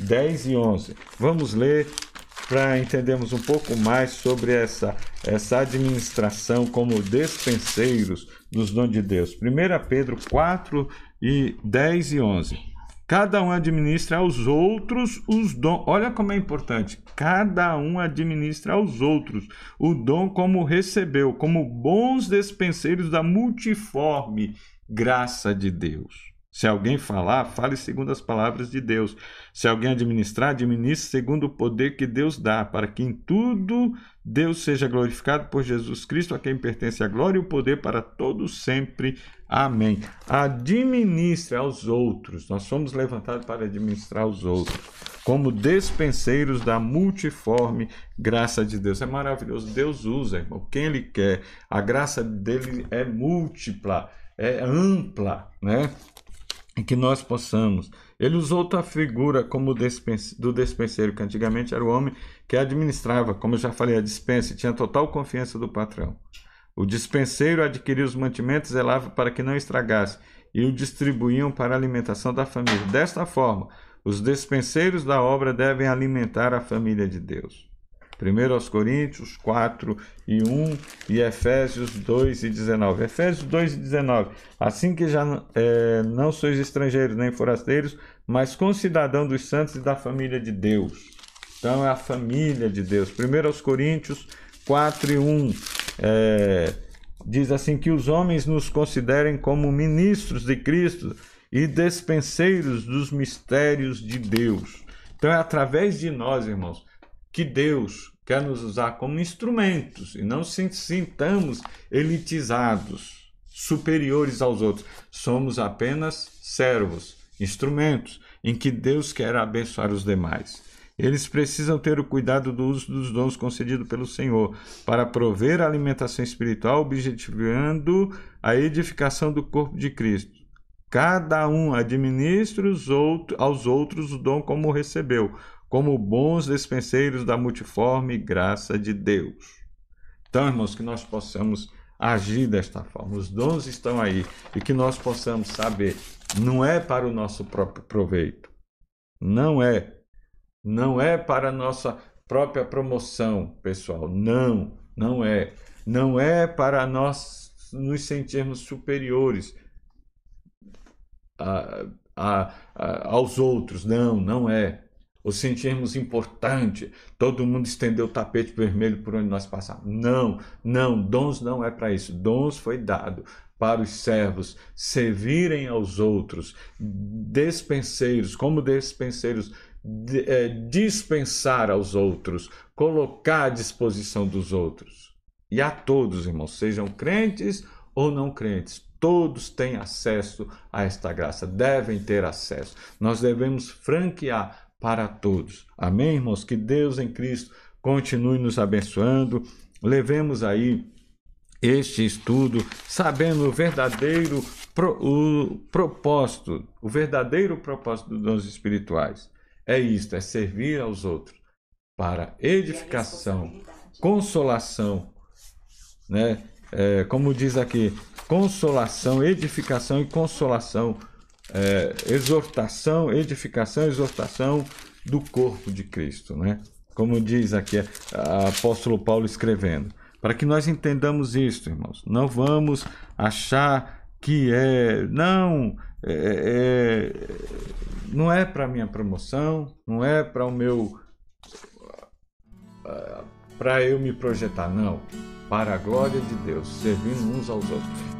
10 e 11. Vamos ler para entendermos um pouco mais sobre essa, essa administração como despenseiros dos dons de Deus. 1 Pedro 4, e 10 e 11. Cada um administra aos outros os dons. Olha como é importante. Cada um administra aos outros o dom como recebeu, como bons despenseiros da multiforme graça de Deus. Se alguém falar, fale segundo as palavras de Deus. Se alguém administrar, administre segundo o poder que Deus dá, para que em tudo Deus seja glorificado por Jesus Cristo, a quem pertence a glória e o poder para todos sempre. Amém. Administre aos outros. Nós somos levantados para administrar aos outros, como despenseiros da multiforme graça de Deus. É maravilhoso. Deus usa, irmão, quem Ele quer. A graça dele é múltipla, é ampla, né? Que nós possamos. Ele usou outra figura como do despenseiro, que antigamente era o homem que administrava, como eu já falei, a dispensa e tinha total confiança do patrão. O dispenseiro adquiria os mantimentos, zelava para que não estragasse e o distribuíam para a alimentação da família. Desta forma, os despenseiros da obra devem alimentar a família de Deus. 1 aos Coríntios 4 e 1 e Efésios 2 e 19. Efésios 2 e 19. Assim que já é, não sois estrangeiros nem forasteiros, mas concidadão dos santos e da família de Deus. Então é a família de Deus. 1 aos Coríntios 4 e 1. É, diz assim que os homens nos considerem como ministros de Cristo e despenseiros dos mistérios de Deus. Então é através de nós, irmãos, que Deus quer nos usar como instrumentos e não se sintamos elitizados, superiores aos outros. Somos apenas servos, instrumentos em que Deus quer abençoar os demais. Eles precisam ter o cuidado do uso dos dons concedidos pelo Senhor para prover a alimentação espiritual, objetivando a edificação do corpo de Cristo. Cada um administra aos outros o dom como recebeu, como bons despenseiros da multiforme graça de Deus. Então, irmãos, que nós possamos agir desta forma. Os dons estão aí e que nós possamos saber, não é para o nosso próprio proveito. Não é. Não é para a nossa própria promoção, pessoal. Não, não é. Não é para nós nos sentirmos superiores. Ah, a, a, aos outros. Não, não é. O sentirmos importante, todo mundo estendeu o tapete vermelho por onde nós passamos. Não, não, dons não é para isso. Dons foi dado para os servos servirem aos outros, despenseiros, como despenseiros, é, dispensar aos outros, colocar à disposição dos outros. E a todos, irmãos, sejam crentes ou não crentes, todos têm acesso a esta graça, devem ter acesso. Nós devemos franquear para todos. Amém, irmãos? Que Deus em Cristo continue nos abençoando. Levemos aí este estudo, sabendo o verdadeiro pro, o propósito, o verdadeiro propósito dos dons espirituais. É isto, é servir aos outros para edificação, consolação, né? É, como diz aqui, consolação, edificação e consolação, é, exortação, edificação, exortação do corpo de Cristo, né? Como diz aqui o apóstolo Paulo escrevendo. Para que nós entendamos isto, irmãos. Não vamos achar que é. Não, é, é, não é para minha promoção, não é para o meu. para eu me projetar, não. Para a glória de Deus, servindo uns aos outros.